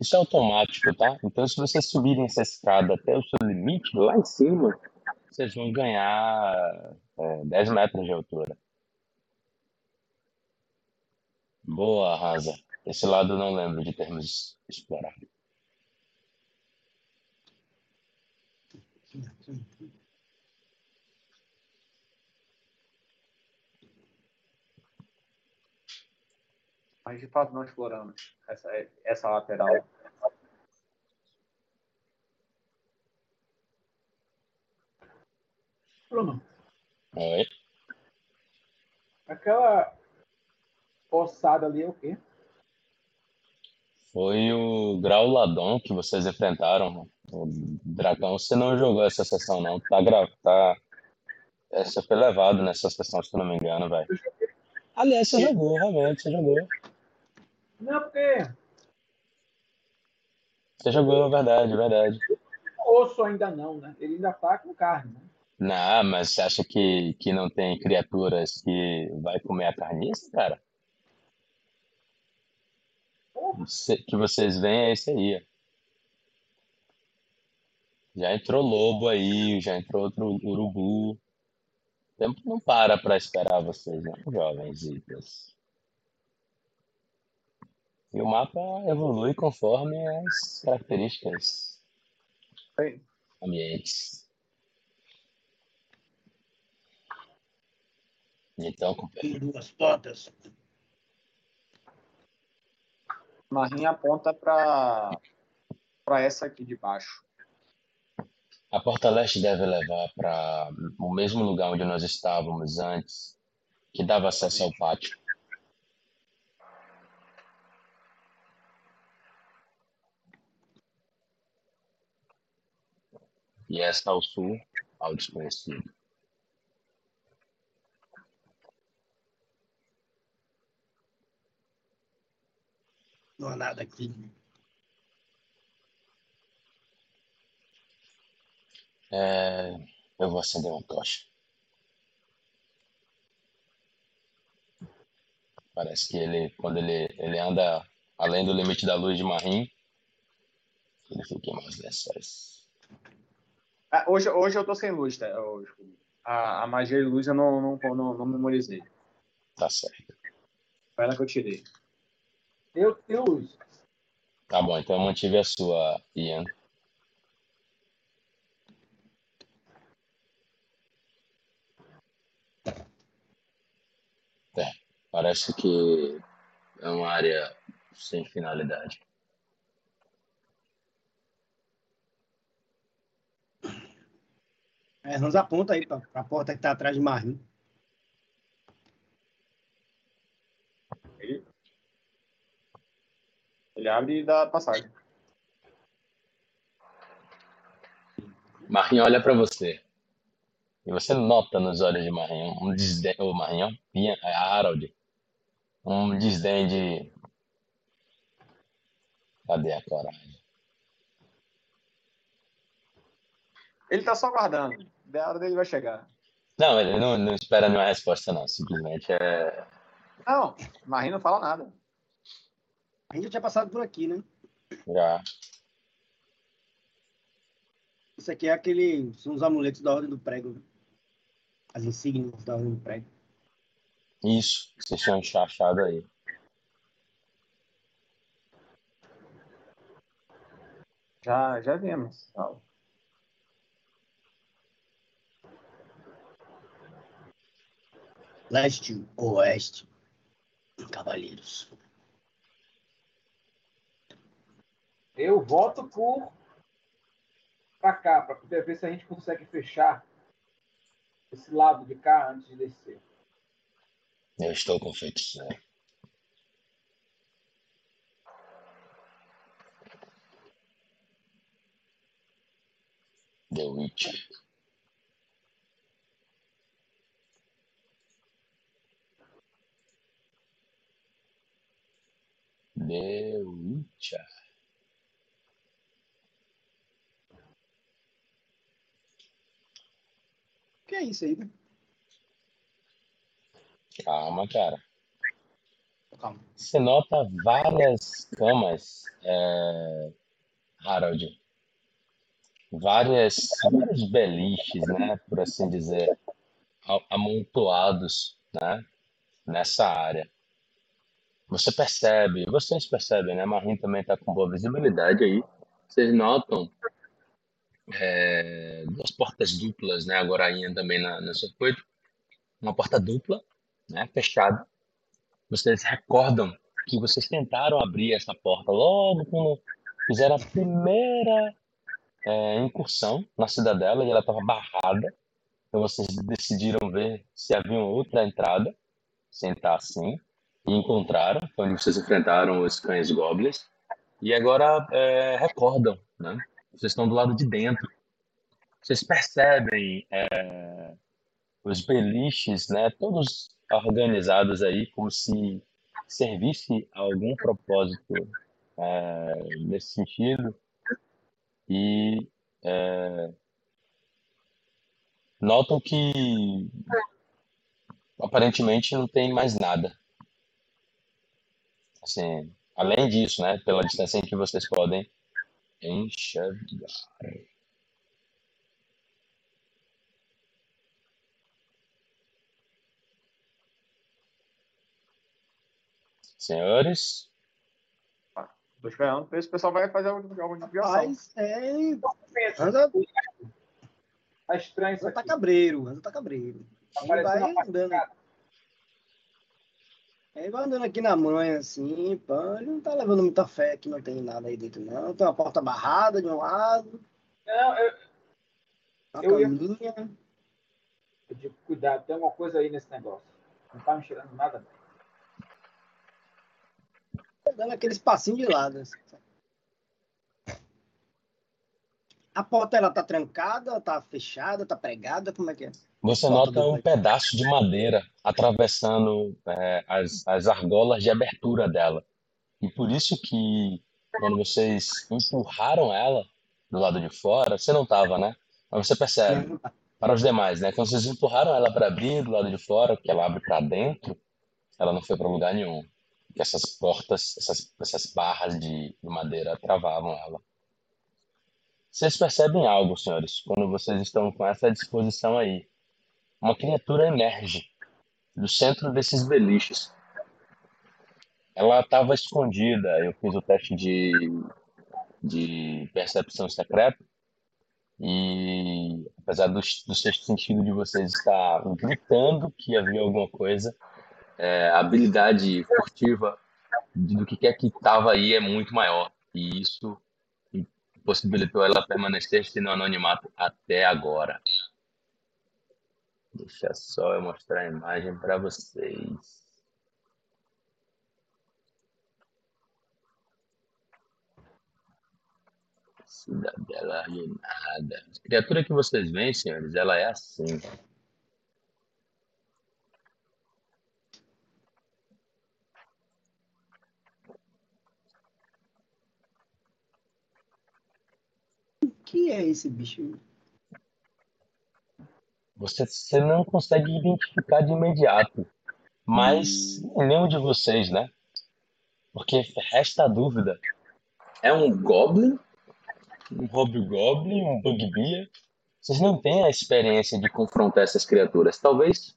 Isso é automático, tá? Então, se vocês subirem essa escada até o seu limite, lá em cima, vocês vão ganhar é, 10 metros de altura. Boa, Rasa. Esse lado não lembro de termos explorado. Mas de fato não exploramos essa, essa lateral. Bruno, Oi? aquela ossada ali é o quê? Foi o Grauladon que vocês enfrentaram. O Dragão, você não jogou essa sessão, não. Tá, gra... tá... Essa foi levado nessa sessão, se eu não me engano, velho. Aliás, você jogou, realmente, você jogou. Não, porque Você jogou, verdade, verdade. osso ainda não, né? Ele ainda tá com carne, né? Não, mas você acha que, que não tem criaturas que vai comer a carniça, cara? Você- que vocês veem é esse aí. ó. Já entrou lobo aí, já entrou outro urubu. O tempo não para para esperar vocês, não, jovens Zitas. E o mapa evolui conforme as características Bem, ambientes. Então, companheiro, Tem duas portas. Marinha aponta para para essa aqui de baixo. a porta leste deve levar para o mesmo lugar onde nós estávamos antes, que dava acesso ao pátio. E esta ao sul, ao desconhecido. Não há nada aqui. É, eu vou acender uma tocha. Parece que ele, quando ele, ele anda além do limite da luz de Marim, ele fica mais lençóis. Ah, hoje, hoje eu tô sem luz, tá? Hoje, a, a magia de luz eu não, não, não, não memorizei. Tá certo. Foi ela que eu tirei. Eu tenho luz. Tá bom, então eu mantive a sua, Ian. É, parece que é uma área sem finalidade. É, nos aponta aí para a porta que está atrás de Marim. Ele, ele abre e dá passagem. Marinho olha pra você. E você nota nos olhos de Marinho um desdém. Ô, Marinho, Ian, é Harold. Um desdém de. Cadê a coragem? Ele tá só aguardando. Da hora dele vai chegar. Não, ele não, não espera nenhuma resposta, não. Simplesmente é. Não, Marinho não fala nada. A gente já tinha passado por aqui, né? Já. Isso aqui é aquele. São os amuletos da Ordem do Prego. né? As insígnias da Ordem do Prego. Isso, que vocês tinham achado aí. Já, já vimos. Leste, oeste. Cavaleiros. Eu voto por pra cá, para poder ver se a gente consegue fechar esse lado de cá antes de descer. Eu estou com feiticeiro. The Witcher. Cadê o Ucha? que é isso aí, né? Calma, cara. Calma. Você nota várias camas, é, Harold. Várias, vários beliches, né? Por assim dizer, amontoados, né? Nessa área. Você percebe, vocês percebem, né? Marim também está com boa visibilidade aí. Vocês notam é, duas portas duplas, né? Agora ainda também na, no circuito. Uma porta dupla, né? Fechada. Vocês recordam que vocês tentaram abrir essa porta logo quando fizeram a primeira é, incursão na cidadela e ela estava barrada. Então vocês decidiram ver se havia outra entrada, sentar assim, encontraram, onde vocês enfrentaram os cães goblins. E agora é, recordam, né? Vocês estão do lado de dentro. Vocês percebem é, os beliches, né? Todos organizados aí como se servisse a algum propósito é, nesse sentido. E é, notam que aparentemente não tem mais nada. Assim, além disso, né? Pela distância em que vocês podem enxergar. Senhores, Tô esperando ver se o pessoal vai fazer alguma alguma desviação. Mas é. Anda, Tá estranho isso tá cabreiro, anda tá cabreiro. Tá vai uma andando. Ele vai andando aqui na manha, assim, pã, ele não tá levando muita fé que não tem nada aí dentro, não. Tem uma porta barrada de um lado, Não, eu, uma Eu ia- caminha. eu digo, cuidado, tem alguma coisa aí nesse negócio. Não tá me cheirando nada. não. Tá dando aquele espacinho de lado. assim, sabe? A porta, ela tá trancada, tá fechada, tá pregada, como é que é? você nota um pedaço de madeira atravessando é, as, as argolas de abertura dela. E por isso que quando vocês empurraram ela do lado de fora, você não estava, né? Mas você percebe, para os demais, né? Quando vocês empurraram ela para abrir do lado de fora, que ela abre para dentro, ela não foi para lugar nenhum. Porque essas portas, essas, essas barras de, de madeira travavam ela. Vocês percebem algo, senhores, quando vocês estão com essa disposição aí. Uma criatura emerge do centro desses beliches. Ela estava escondida. Eu fiz o teste de, de percepção secreta. E apesar do, do sexto sentido de vocês estar gritando que havia alguma coisa, é, a habilidade furtiva do que quer que estava aí é muito maior. E isso possibilitou ela permanecer no anonimato até agora. Deixa só eu mostrar a imagem para vocês. Cidadela alienada. A criatura que vocês veem, senhores, ela é assim. Que é esse bicho? Você, você não consegue identificar de imediato, mas nenhum de vocês, né? Porque resta a dúvida. É um Goblin? Um Hobgoblin? Um Bugbear? Vocês não têm a experiência de confrontar essas criaturas. Talvez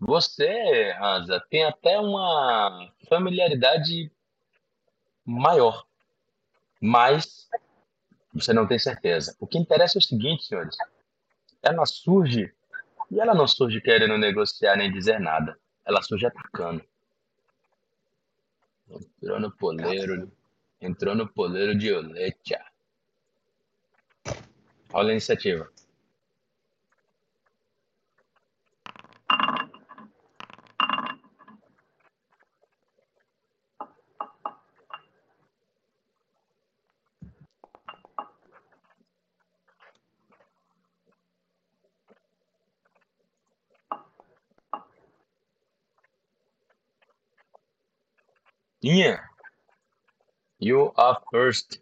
você, Hansa, tenha até uma familiaridade maior, mas você não tem certeza. O que interessa é o seguinte, senhores. Ela surge e ela não surge querendo negociar nem dizer nada. Ela surge atacando. Entrou no poleiro. Entrou no poleiro de Oletia. Olha a iniciativa. Tinha. You are first.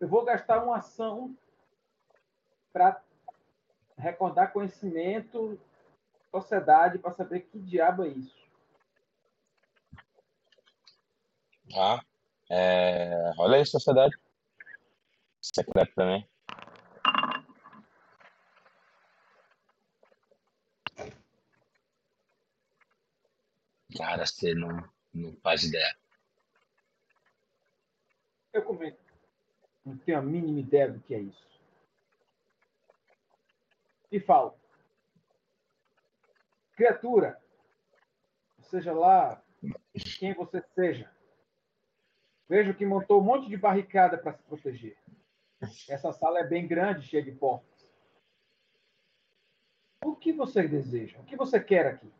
Eu vou gastar uma ação para recordar conhecimento, sociedade, para saber que diabo é isso. Tá? É... Olha aí, sociedade. Secreto também. Cara, você não, não faz ideia. Eu comento. Não tenho a mínima ideia do que é isso. E falo. Criatura, seja lá quem você seja, vejo que montou um monte de barricada para se proteger. Essa sala é bem grande, cheia de portas. O que você deseja? O que você quer aqui?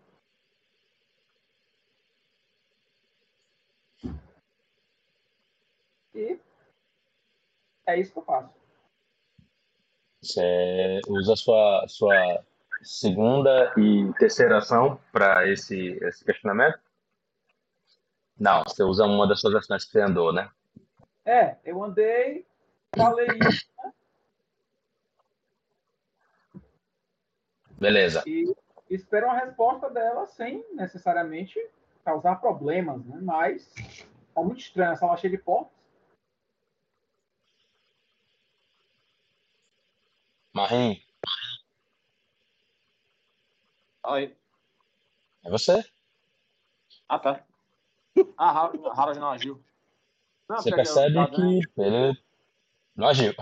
E é isso que eu faço. Você usa sua, sua segunda e terceira ação para esse, esse questionamento? Não, você usa uma das suas ações que você andou, né? É, eu andei, falei isso né? Beleza. e espero uma resposta dela sem necessariamente causar problemas, né? Mas tá muito estranho, essa sala cheia de portas. Marim, Aí. é você? Ah, tá. Ah, Har- Harold não agiu. Não, Você eu percebe vendo- que ele não agiu.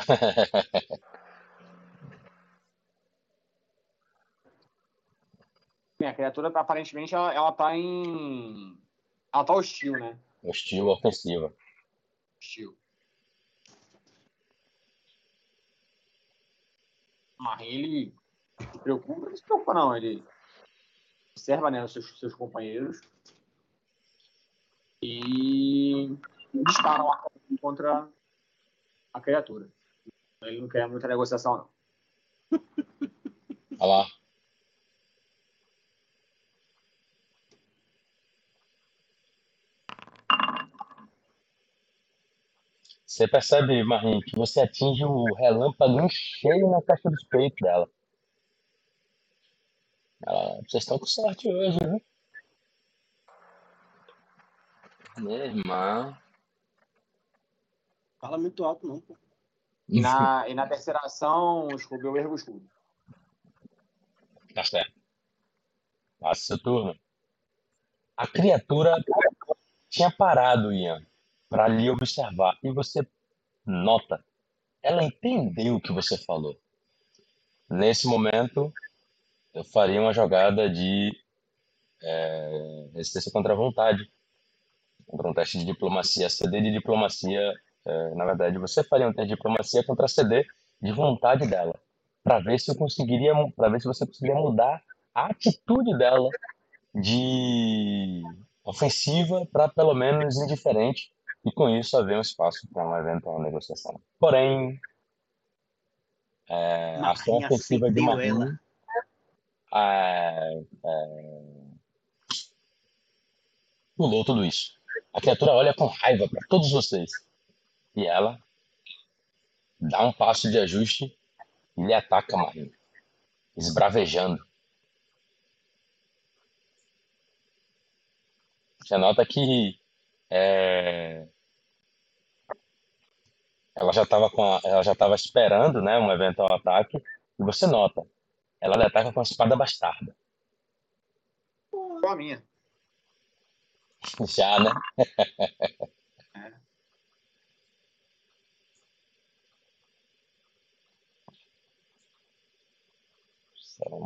Bem, a criatura tá, aparentemente ela, ela tá em. Ela tá hostil, né? Hostil ofensiva. Hostil. Mas ele se preocupa, não se preocupa não, ele observa né, os seus, seus companheiros e dispara um arco contra a criatura. Ele não quer muita negociação, não. Olha lá. Você percebe, Marinho, que você atinge o relâmpago em cheio na caixa dos peitos dela. Ela, vocês estão com sorte hoje, viu? Minha irmã. Fala muito alto, não, pô. E na, e na terceira ação, escolheu o erro o escudo. Tá certo. Passa seu turno. A criatura tinha parado, Ian, para lhe observar. E você nota, ela entendeu o que você falou. Nesse momento, eu faria uma jogada de é, resistência contra a vontade. Contra um teste de diplomacia. CD de diplomacia, é, na verdade, você faria um teste de diplomacia contra CD de vontade dela. Para ver se eu conseguiria, para ver se você conseguiria mudar a atitude dela de ofensiva para pelo menos indiferente e com isso haver um espaço para uma eventual negociação. Porém, é, a ação ofensiva de Marinho é, é, pulou tudo isso. A criatura olha com raiva para todos vocês e ela dá um passo de ajuste e lhe ataca Marinho, esbravejando. Você nota que é, ela já estava ela já estava esperando, né, um eventual ataque e você nota, ela lhe ataca com a espada bastarda. A minha. Já, né?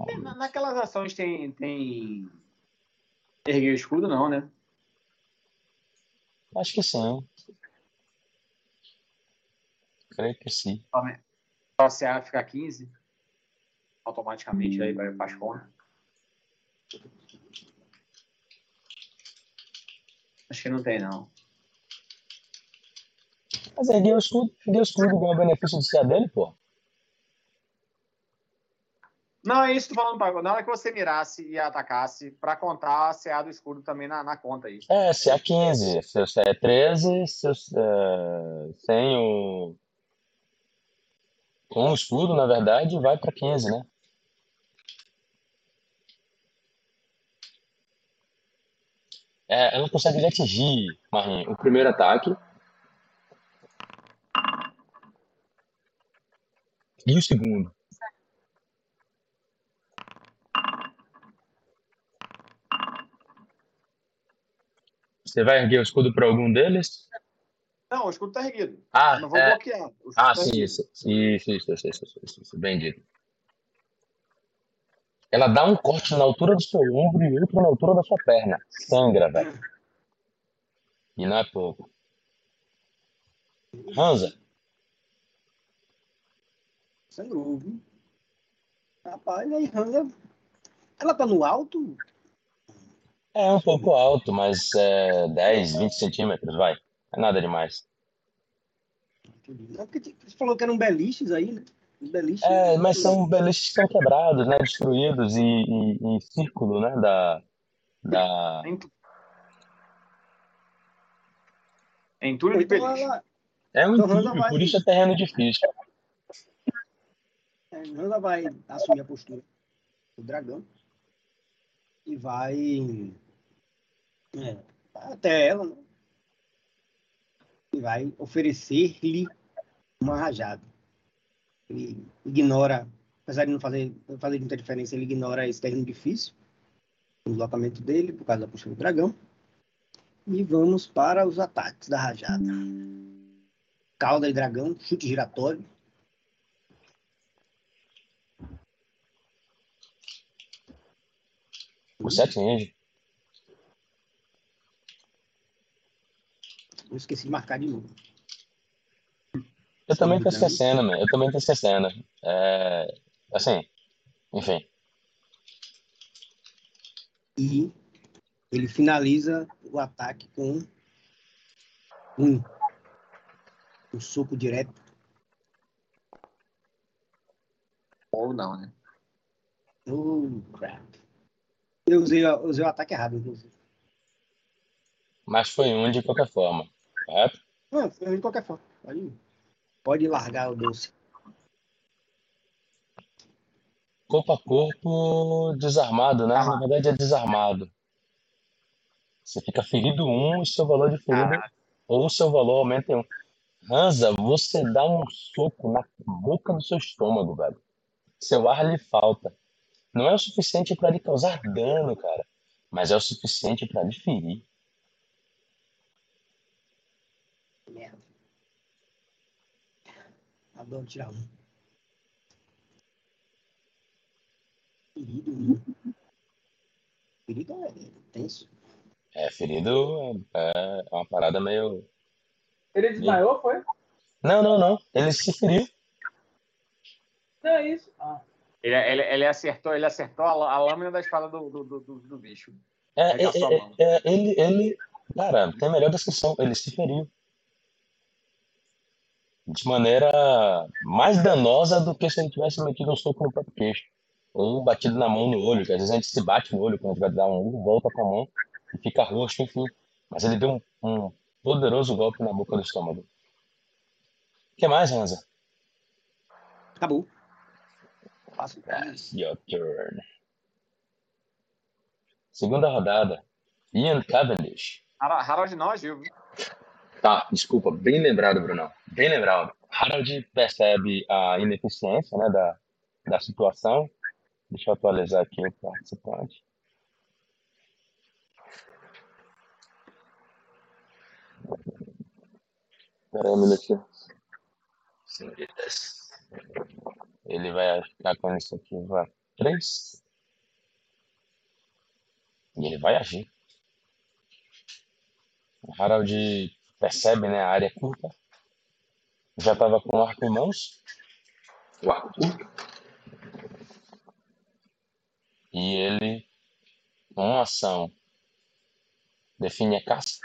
É, na- naquelas ações tem. tem... Erguer o escudo, não, né? Acho que sim. Creio que sim. Se a ficar 15, automaticamente aí vai para as. Acho que não tem, não. Mas ergueu o escudo, o escudo ganhou o benefício de ser dele, pô. Não, é isso que eu tô falando, Pago. Na hora que você mirasse e atacasse, pra contar a CA do escudo também na, na conta aí. É, CA 15. Se o CA é 13, se o, é, sem o. Com o escudo, na verdade, vai pra 15, né? É, ela consegue atingir, Marinho, o primeiro ataque. E o segundo. Você vai erguer o escudo para algum deles? Não, o escudo tá erguido. Ah, Eu não vou é. bloquear. Ah, tá sim, erguido. isso. Isso, isso, isso, isso, isso, isso, bem dito. Ela dá um corte na altura do seu ombro e outro na altura da sua perna. Sangra, velho. E não é pouco. Hansa, Sangrou, viu? Rapaz, aí Hansa. Ela tá no alto? é um pouco alto, mas é 10, 20 centímetros, vai. É nada demais. Não, porque você falou que eram beliches aí, né? Beliches. É, mas são beliches que estão quebrados, né? Destruídos e, e, e círculo, né? Da, da... Entulho de Então beliche. ela, É um Então, entulho, por isso é terreno difícil. é, Hansa vai assumir a postura do dragão e vai é, até ela, né? E vai oferecer-lhe uma rajada. Ele ignora, apesar de não fazer, fazer muita diferença, ele ignora esse terreno difícil, o deslocamento dele, por causa da postura do dragão. E vamos para os ataques da rajada. Cauda de dragão, chute giratório. Você atinge. Eu esqueci de marcar de novo. Eu também tô esquecendo, man. Eu também tô esquecendo. É, assim, enfim. E ele finaliza o ataque com um, um soco direto. Ou não, né? Oh, crap. Eu usei, eu usei o ataque errado, inclusive. Mas foi um de qualquer forma. Não, foi de qualquer forma. Pode, pode largar o doce. Corpo a corpo, desarmado, né? Na verdade é desarmado. Você fica ferido um e seu valor de ferido, ou seu valor aumenta em um. Hansa, você dá um soco na boca do seu estômago, velho. Seu ar lhe falta. Não é o suficiente para lhe causar dano, cara. Mas é o suficiente para lhe ferir. Adoro tirar um. Ferido, um. Ferido é tenso. É, ferido é, é uma parada meio. Ele desmaiou, foi? Não, não, não. Ele se feriu. Não é isso. Ah, Ele, ele, ele acertou, ele acertou a, a lâmina da espada do, do, do, do- bicho. É, é, é, é, ele, ele, cara, tem a melhor descrição. Ele se feriu. De maneira mais danosa do que se ele tivesse metido um soco no próprio queixo. Ou batido na mão no olho, que às vezes a gente se bate no olho quando a gente vai dar um volta com a mão e fica roxo, enfim. Mas ele deu um, um poderoso golpe na boca do estômago. O que mais, Hansa? Acabou. That's your turn. Segunda rodada. Ian Cavendish. Harold agiu, viu? Tá, desculpa, bem lembrado, Brunão. Bem lembrado. Harold percebe a ineficiência né, da, da situação. Deixa eu atualizar aqui o participante. Espera um minutinho. Senhoritas. Ele vai ficar com isso aqui, vai. Três. E ele vai agir. O Harold percebe, né, a área curta. Já estava com o arco em mãos. O arco curto. E ele, com uma ação, define a caça.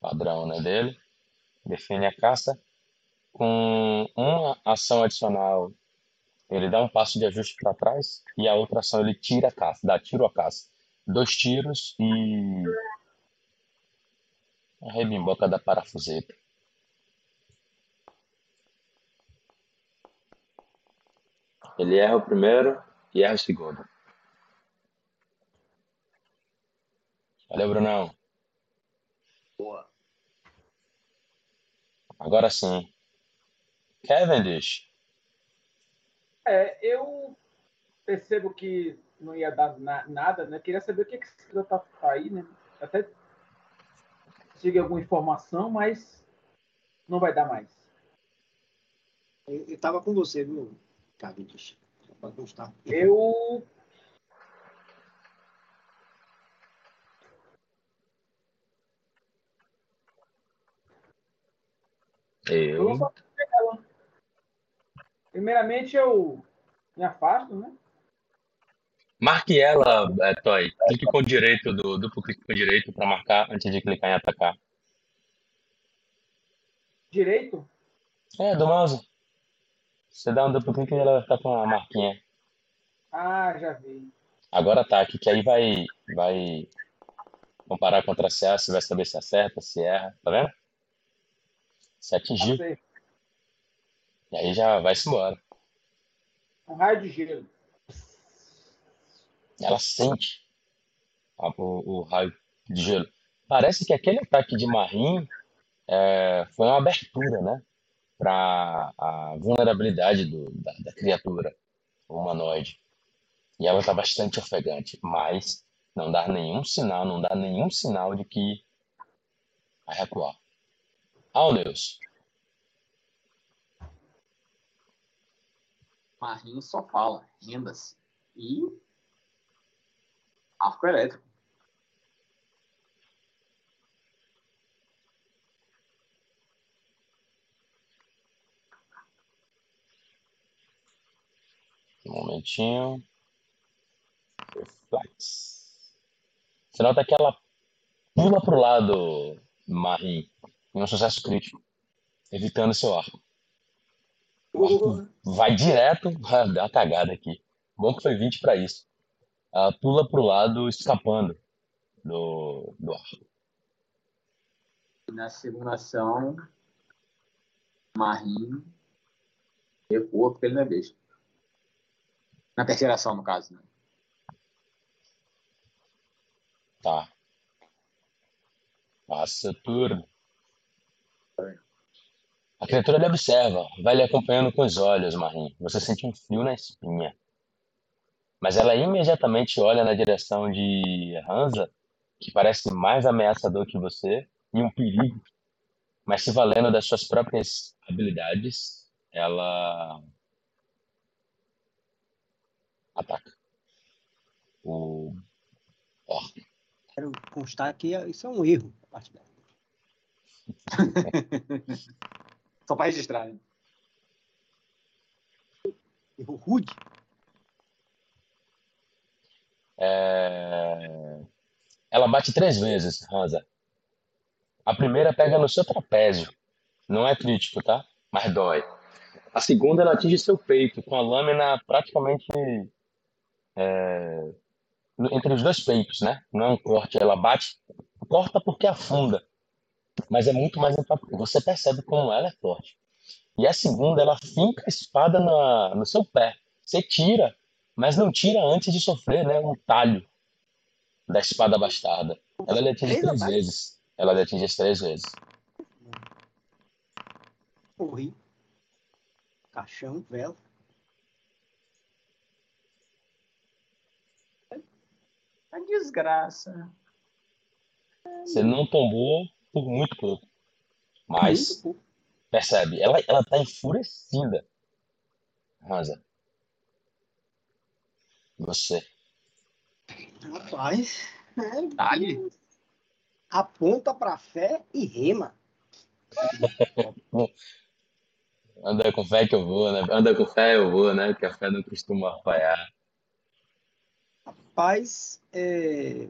Padrão, né, dele. Define a caça. Com uma ação adicional, ele dá um passo de ajuste para trás e a outra ação ele tira a caça, dá tiro a caça. Dois tiros e a rebimboca da parafuseta. Ele erra o primeiro e erra o segundo. Valeu, Brunão. Boa. Agora sim. Cavendish. É, eu percebo que não ia dar na- nada, né? Queria saber o que, que esse tá aí, né? Até consegui alguma informação, mas não vai dar mais. Eu, eu tava com você, viu, Cavendish? Pra constar. Eu. Eu Eu. Primeiramente, eu me afasto, né? Marque ela, é, Toy. Clique com o direito, do, duplo clique com o direito para marcar antes de clicar em atacar. Direito. É, do mouse. Você dá um duplo clique e ela vai ficar com a marquinha. Ah, já vi. Agora ataque, que aí vai, vai comparar contra a CA, você vai saber se acerta, se erra, tá vendo? Se atingiu, e aí já vai-se embora. Um raio de gelo. Ela sente a- o, o raio de gelo. Parece que aquele ataque de Marim é, foi uma abertura, né? Para a vulnerabilidade do, da, da criatura humanoide. E ela está bastante ofegante, mas não dá nenhum sinal, não dá nenhum sinal de que vai recuar. Alneus, Marinho só fala, renda-se. E arco elétrico. um momentinho. Reflex. Você nota que ela pula pro lado, Marim, em um sucesso crítico, evitando seu arco. Vai direto, ah, deu uma cagada aqui. Bom que foi 20 para isso. Ela pula pro lado, escapando do, do arco. Na segunda ação, Marinho recua porque ele não é besta. Na terceira ação, no caso, né? Tá. Passa o turno. A criatura lhe observa, vai lhe acompanhando com os olhos, Marim. Você sente um frio na espinha. Mas ela imediatamente olha na direção de Hansa, que parece mais ameaçador que você, e um perigo. Mas se valendo das suas próprias habilidades, ela ataca. O orc. Quero constar que isso é um erro. da parte dela. Só para registrar, né? Erro rude. É, Ela bate três vezes, Hansa. A primeira pega no seu trapézio. Não é crítico, tá? Mas dói. A segunda ela atinge seu peito, com a lâmina praticamente é, entre os dois peitos, né? Não é um corte, ela bate, corta porque afunda. Mas é muito mais impactante. Você percebe como ela é forte. E a segunda, ela finca a espada na, no seu pé. Você tira, mas não tira antes de sofrer né, um talho da espada bastarda. Ela lhe atinge Três vezes. Ela lhe atinge as três vezes. Morri. Caixão, vela. A desgraça. Você não tombou por muito pouco. Mas Muito pouco. percebe, ela, ela tá enfurecida. Hansa. Você. Rapaz. É, Dali. aponta pra fé e rema. Anda com fé que eu vou, né? Anda com fé eu vou, né? Que a fé não costuma apoiar. Rapaz, é...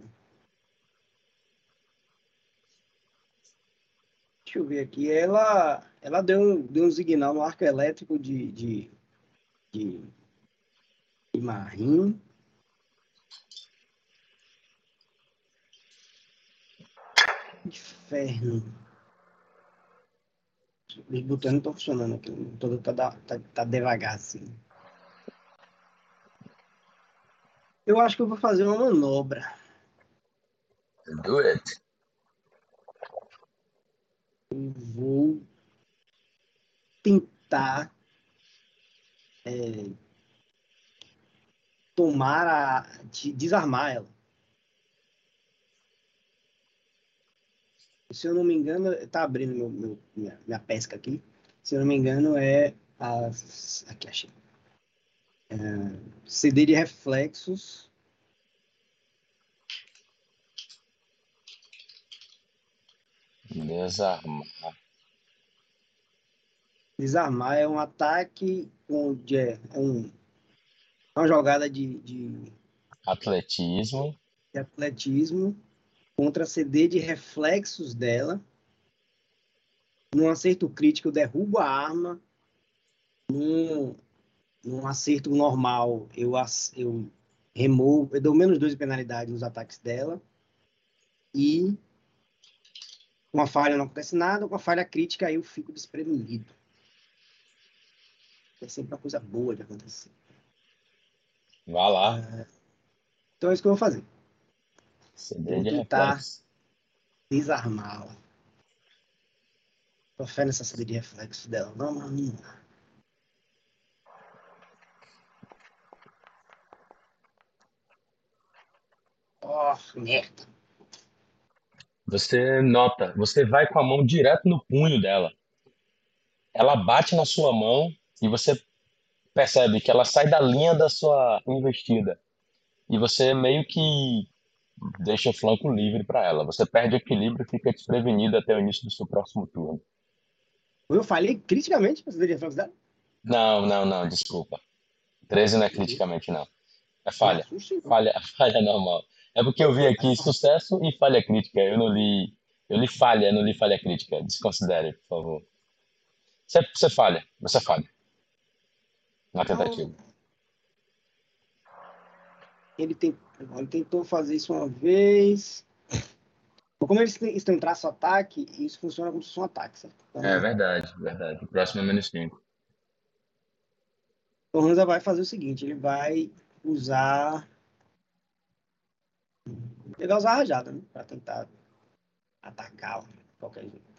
deixa eu ver aqui. Ela, ela deu um, deu um signal no arco elétrico de, de, de E Marim. Inferno. Os botões não estão funcionando aqui. Todo tá, tá, tá devagar assim. Eu acho que eu vou fazer uma manobra. Do it. Eu vou tentar é, tomar a. De desarmar ela. Se eu não me engano, tá abrindo meu, meu minha, minha, pesca aqui. Se eu não me engano, é a. Aqui achei. É, CD de reflexos. Desarmar. Desarmar é um ataque onde é, é um, uma jogada de, de atletismo. De atletismo contra CD de reflexos dela. Num acerto crítico, eu derrubo a arma. Num, num acerto normal, eu, eu removo, eu dou menos dois de penalidade nos ataques dela. E com a falha não acontece nada, com a falha crítica eu fico desprevenido. É sempre uma coisa boa de acontecer. Vá lá. É, então é isso que eu vou fazer. CD de tentar desarmá-la. Tô fé nessa CD de reflexo dela. Vamos lá. Oh, merda. Você nota, você vai com a mão direto no punho dela. Ela bate na sua mão e você percebe que ela sai da linha da sua investida. E você meio que deixa o flanco livre para ela. Você perde equilíbrio e fica desprevenido até o início do seu próximo turno. Eu falei criticamente para você flancos dela? Não, não, não, desculpa. 13 não é criticamente, não. É falha. Falha, falha normal. É porque eu vi aqui sucesso e falha crítica. Eu não li. Eu li falha, não li falha crítica. Desconsidere, por favor. Você, você falha, você falha. Na tentativa. Ele, tem, ele tentou fazer isso uma vez. Como eles estão em traço ataque, isso funciona como se fosse um ataque, certo? Então, é verdade, verdade. O próximo é menos 5. O Hansa vai fazer o seguinte: ele vai usar. Ele vai usar a rajada, né? Pra tentar atacar de qualquer jeito.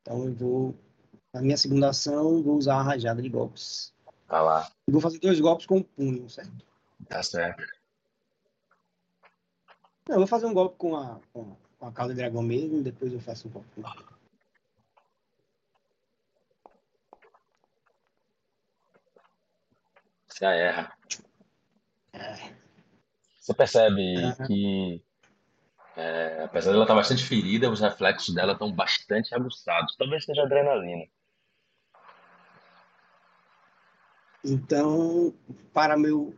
Então eu vou na minha segunda ação, vou usar a rajada de golpes. Tá lá. E vou fazer dois golpes com o punho, certo? Tá certo. Não, eu vou fazer um golpe com a, com a cauda de dragão mesmo, depois eu faço um golpe com Você erra. É. Você percebe uhum. que, é, apesar dela estar bastante ferida, os reflexos dela estão bastante aguçados. Talvez seja adrenalina. Então, para meu,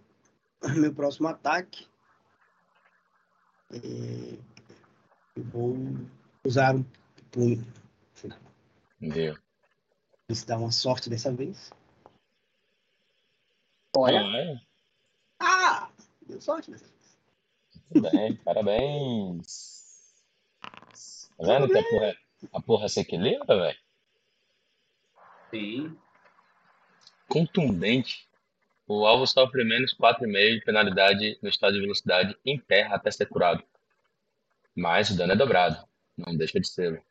meu próximo ataque, é, eu vou usar um punho. Viu? Se dá uma sorte dessa vez. Olha. Ah! Deu sorte dessa vez. Muito bem, parabéns. Tá vendo que a porra, a porra se equilibra, velho? Sim contundente, o alvo sofre menos 4,5 de penalidade no estado de velocidade em terra até ser curado. Mas o dano é dobrado, não deixa de ser.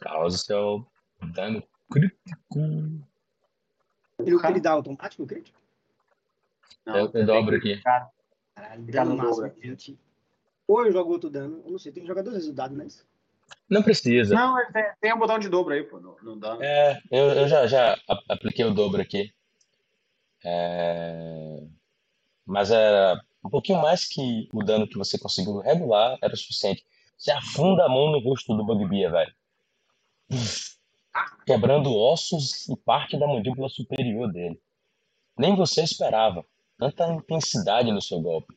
Causa seu dano crítico. E o que ele dá automático, crítico? Não, eu, eu dobro aqui. Caralho, dano máximo. Ou eu jogo outro dano, eu não sei, tem que jogar dois resultados, não é isso? Não precisa. Não, tem, tem um botão de dobro aí, pô. Não, não dá. É, eu, eu já, já apliquei o dobro aqui. É... Mas era um pouquinho mais que o dano que você conseguiu regular era o suficiente. Você afunda a mão no rosto do Bugbear, velho. Quebrando ossos e parte da mandíbula superior dele. Nem você esperava. Tanta intensidade no seu golpe.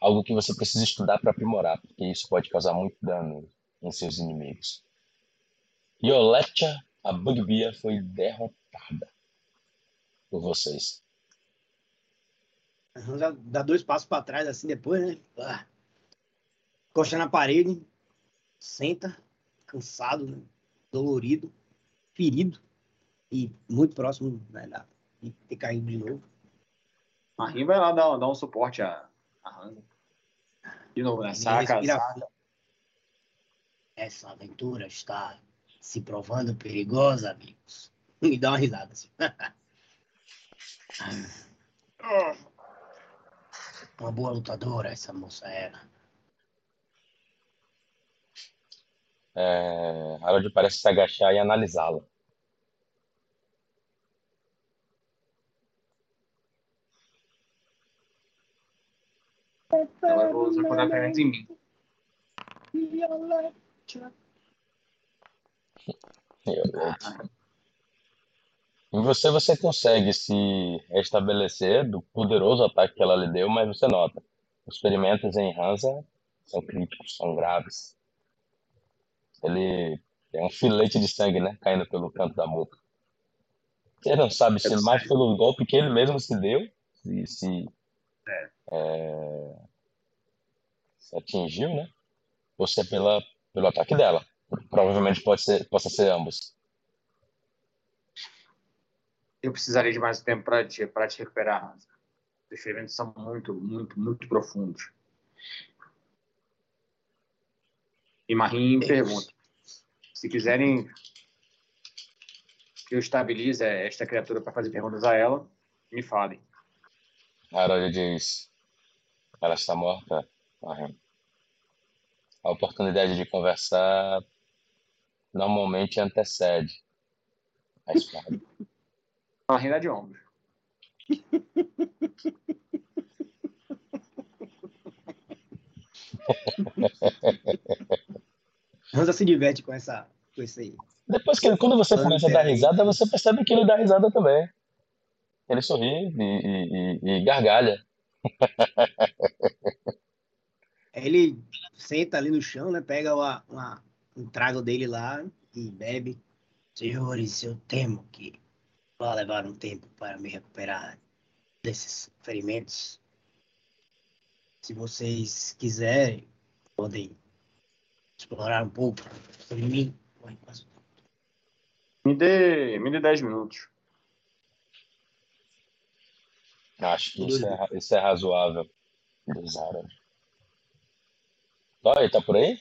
Algo que você precisa estudar para aprimorar, porque isso pode causar muito dano em seus inimigos. Yolecha, a Bugbear, foi derrotada. por vocês. Já dá dois passos para trás, assim, depois, né? Ah. Costa na parede, senta, cansado, né? dolorido, ferido e muito próximo né, da, de ter caído de novo. Marim vai lá dar, dar um suporte a, a Hansa. De novo, né? Saca, Respira saca. Essa aventura está se provando perigosa, amigos. E dá uma risada assim. Uma boa lutadora essa moça era. É, Harold parece se agachar e analisá-la. Eu vou usar quando apenas em mim. Eu- Em você, você consegue se restabelecer do poderoso ataque que ela lhe deu, mas você nota, os ferimentos em Hansa são críticos, são graves. Ele tem um filete de sangue, né, caindo pelo canto da boca. Você não sabe se mais pelo golpe que ele mesmo se deu, se, se, é, se atingiu, né, ou se é pela, pelo ataque dela. Provavelmente pode ser, possa ser ambos. Eu precisaria de mais tempo para te, pra te recuperar, Hansa. Os ferimentos são muito, muito, muito profundos. E Marim pergunta: se quiserem que eu estabilize esta criatura para fazer perguntas a ela, me falem. Harold diz: Ela está morta, Mahem. A oportunidade de conversar normalmente antecede a espada. Marim dá de ombros. Hansa se diverte com essa com esse aí. Depois que quando você começa a dar risada, você percebe que ele dá risada também. Ele sorri e, e- e- gargalha. Aí ele senta ali no chão, né? Pega uma, uma- um trago dele lá e bebe. Senhores, eu temo que vai levar um tempo para me recuperar desses ferimentos. Se vocês quiserem, podem explorar um pouco sobre mim. Me dê, me dê 10 minutos. Acho que isso é, isso é razoável. Harold. Toy, tá por aí?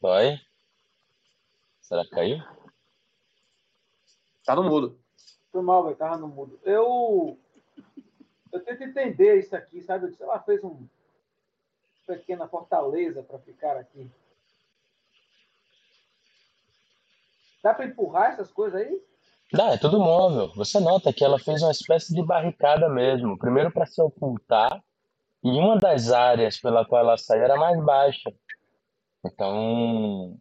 Toy? Será que caiu? Tá no mudo. Foi mal, velho, tava no mudo. Eu. Eu tento entender isso aqui, sabe? Eu disse, ela fez um pequena fortaleza para ficar aqui. Dá para empurrar essas coisas aí? Dá, é tudo móvel. Você nota que ela fez uma espécie de barricada mesmo. Primeiro para se ocultar, e uma das áreas pela qual ela saiu era mais baixa. Então,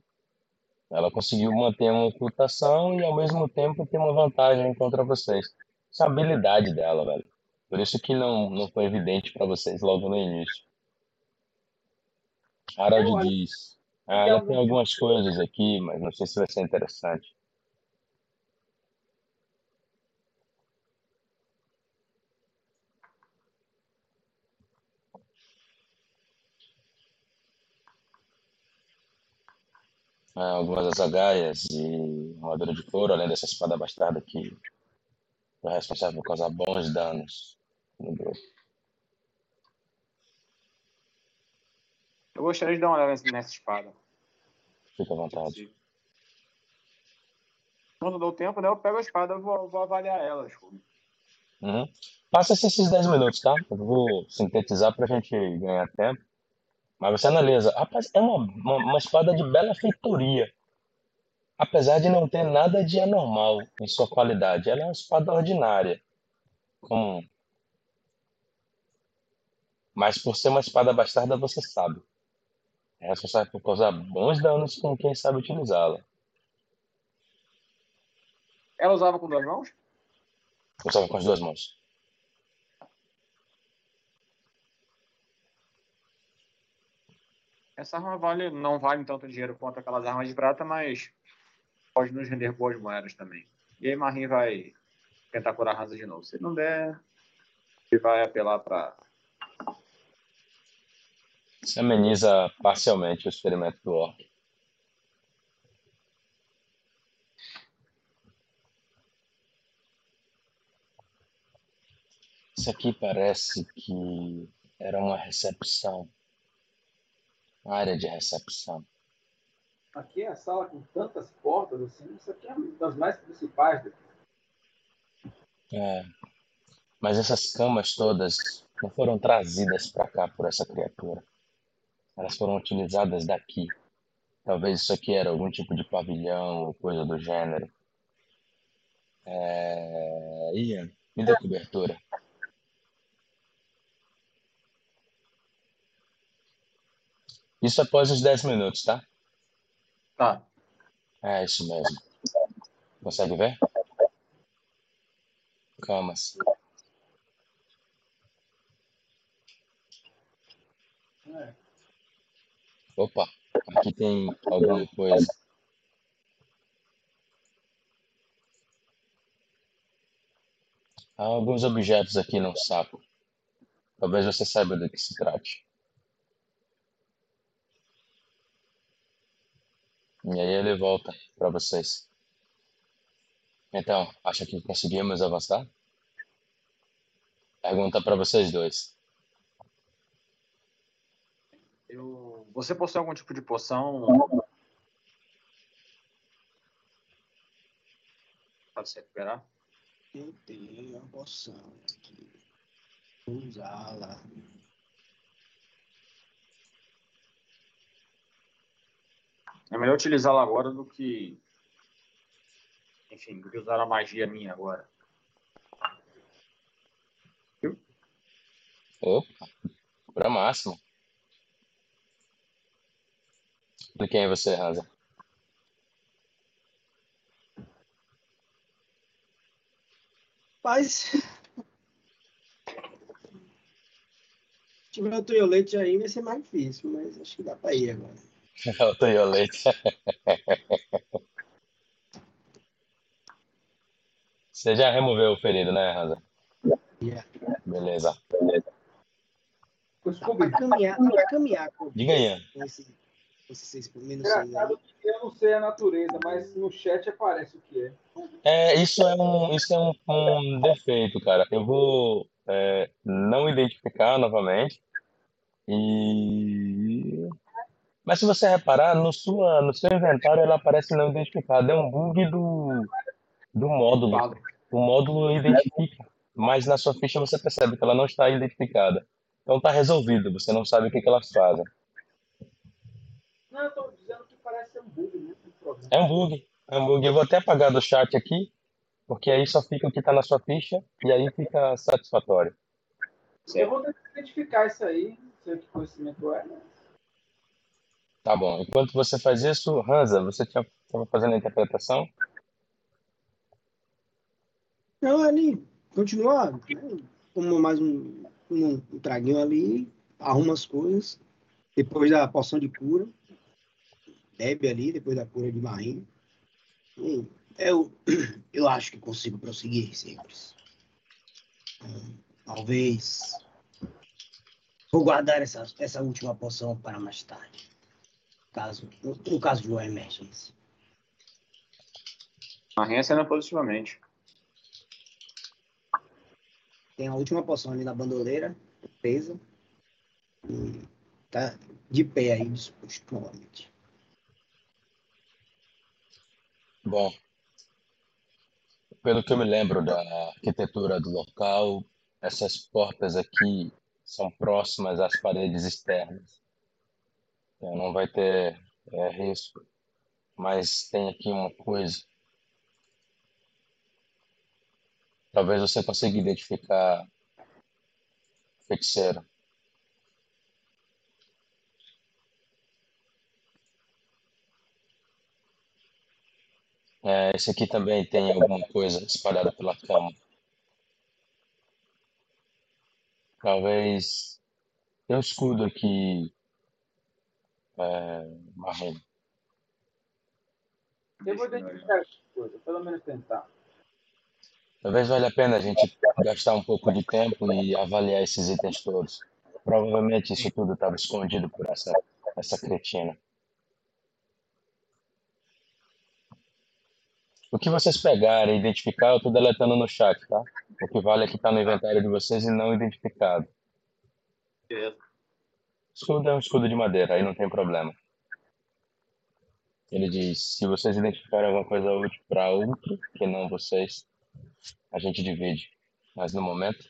ela conseguiu manter uma ocultação e ao mesmo tempo ter uma vantagem contra vocês. Isso é habilidade dela, velho. Por isso que não, não foi evidente para vocês logo no início. Harold diz: Ah, ela tem algumas coisas aqui, mas não sei se vai ser interessante. Ah, algumas das agaias e armadura de couro, além dessa espada bastarda que foi responsável por causar bons danos no grupo. Eu gostaria de dar uma olhada nessa- espada. Fica à vontade. Quando dou tempo, né, eu pego a espada e vou, vou avaliar ela. Scooby. Uhum. Passa-se esses 10 minutos, tá? Eu vou sintetizar pra gente ganhar tempo. Mas você analisa. Rapaz, é uma, uma, uma espada de bela feitoria. Apesar de não ter nada de anormal em sua qualidade. Ela é uma espada ordinária. Comum. Mas por ser uma espada bastarda, você sabe. É responsável por causar bons danos com quem sabe utilizá-la. Ela usava com duas mãos? Usava com as duas mãos. Essa arma vale, não vale tanto dinheiro quanto aquelas armas de prata, mas pode nos render boas moedas também. E aí Marim vai tentar curar a Hansa de novo. Se não der, ele vai apelar para. Você ameniza parcialmente o experimento do orc. Isso aqui parece que era uma recepção. Área de recepção. Aqui é a sala com tantas portas, assim, isso aqui é uma das mais principais daqui. É. Mas essas camas todas não foram trazidas para cá por essa criatura. Elas foram utilizadas daqui. Talvez isso aqui era algum tipo de pavilhão ou coisa do gênero. É... Ian, me dê cobertura. Isso após os 10 minutos, tá? Tá. É isso mesmo. Consegue ver? Camas. Opa, aqui tem alguma coisa. Há alguns objetos aqui no saco. Talvez você saiba do que se trate. E aí ele volta para vocês. Então, acha que conseguimos avançar? Pergunta para vocês dois. Eu... Você possui algum tipo de poção para se recuperar? Eu tenho uma poção aqui. Vou usá-la. É melhor utilizá-la agora do que. Enfim, do que usar a magia minha agora. Opa, cura máxima. De quem é você, Hansa? Mas. Se tiver o Toyolete aí, vai ser mais difícil, mas acho que dá pra ir agora. o Toyolete. Você já removeu o ferido, né, Hansa? Yeah. Beleza. Scooby, Pra caminhar, caminhar com Diga aí, esse, esse seis seis aí. que eu não sei a natureza, mas no chat aparece o que é. É, isso é um, isso é um, um defeito, cara. Eu vou é, não identificar novamente. E... Mas se você reparar, no, sua, no seu inventário ela aparece não identificada. É um bug do, do módulo. O módulo identifica, mas na sua ficha você percebe que ela não está identificada. Então está resolvido, você não sabe o que, que elas fazem. Não, eu tô dizendo que parece ser um bug, né? É um bug. É um bug. Eu vou até apagar do chat aqui, porque aí só fica o que está na sua ficha e aí fica satisfatório. Eu vou tentar identificar isso aí, não sei que conhecimento é, né? Tá bom. Enquanto você faz isso, Hansa, você estava fazendo a interpretação? Não, ali, continua. Toma mais um, um, um traguinho ali, arruma as coisas. Depois da poção de cura, bebe ali, depois da cura de marinho. E eu, eu acho que consigo prosseguir, senhores. Hum, Talvez. Vou guardar essa, essa última poção para mais tarde. Caso, no, no caso de uma emergência. Marinha cena positivamente. Tem a última poção ali na bandoleira, presa. E tá de pé aí, disposto novamente. Bom, pelo que eu me lembro da arquitetura do local, essas portas aqui são próximas às paredes externas. Então, não vai ter é, risco. Mas tem aqui uma coisa. Talvez você consiga identificar feiticeiro. É, esse aqui também tem alguma coisa espalhada pela cama. Talvez tem um escudo aqui é, marrom. Eu vou identificar essa coisa, pelo menos tentar. Talvez valha a pena a gente gastar um pouco de tempo e avaliar esses itens todos. Provavelmente isso tudo estava escondido por essa, essa cretina. O que vocês pegarem e identificar, eu estou deletando no chat, tá? O que vale é que está no inventário de vocês e não identificado. Escudo é um escudo de madeira, aí não tem problema. Ele diz: se vocês identificarem alguma coisa útil para outro, que não vocês, a gente divide. Mas no momento,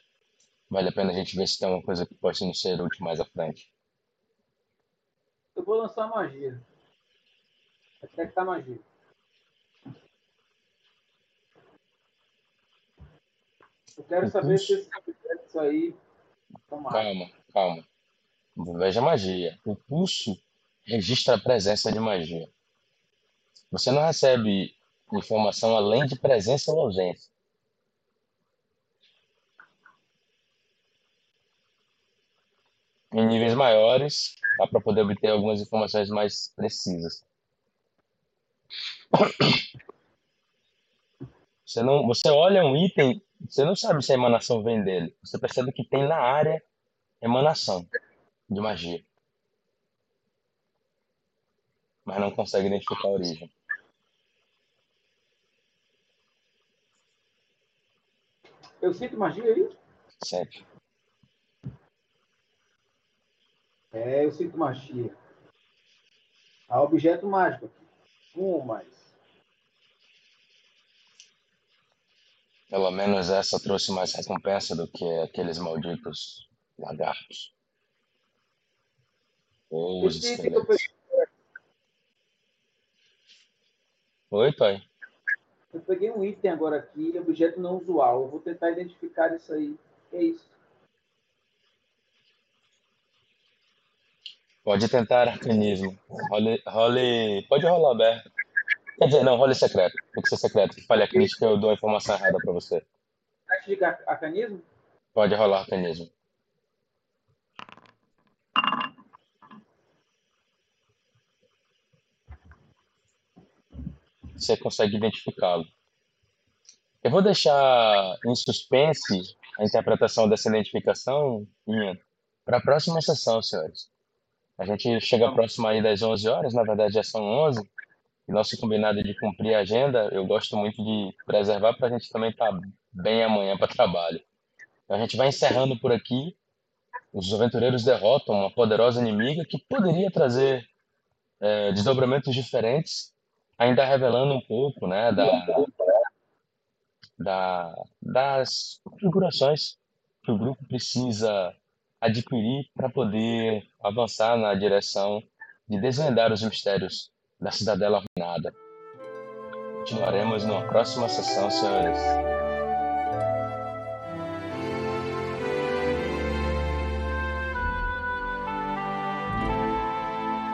vale a pena a gente ver se tem alguma coisa que pode nos ser útil mais à frente. Eu vou lançar magia. Detectar magia. Eu quero saber se esses objetos aí. Calma, calma. Veja magia. O pulso registra a presença de magia. Você não recebe informação além de presença ou ausência. Em níveis maiores, dá para poder obter algumas informações mais precisas. Você, não, você olha um item, você não sabe se a emanação vem dele. Você percebe que tem na área emanação de magia. Mas não consegue identificar a origem. Eu sinto magia aí? Sente. É, eu sinto magia. Há objeto mágico aqui. Um ou mais. Pelo menos essa trouxe mais recompensa do que aqueles malditos lagartos. Ou esqueletos. Oi, pai. Eu peguei um item agora aqui, objeto não usual. Eu vou tentar identificar isso aí. Que é isso? Pode tentar arcanismo. Role, role... Pode rolar aberto. Quer dizer, não, role secreto. Tem que ser secreto. Que falha crítica, eu dou a informação errada pra você. Arcanismo? Pode rolar arcanismo. Você consegue identificá-lo. Eu vou deixar em suspense a interpretação dessa identificação para a próxima sessão, senhores. A gente chega próximo aí das 11 horas, na verdade já são 11 nosso combinado de cumprir a agenda, eu gosto muito de preservar para a gente também estar tá bem amanhã para trabalho. Então, a gente vai encerrando por aqui. Os aventureiros derrotam uma poderosa inimiga que poderia trazer é, desdobramentos diferentes, ainda revelando um pouco né, da, da, das configurações que o grupo precisa adquirir para poder avançar na direção de desvendar os mistérios da cidadela arruinada. Continuaremos numa próxima sessão, senhores.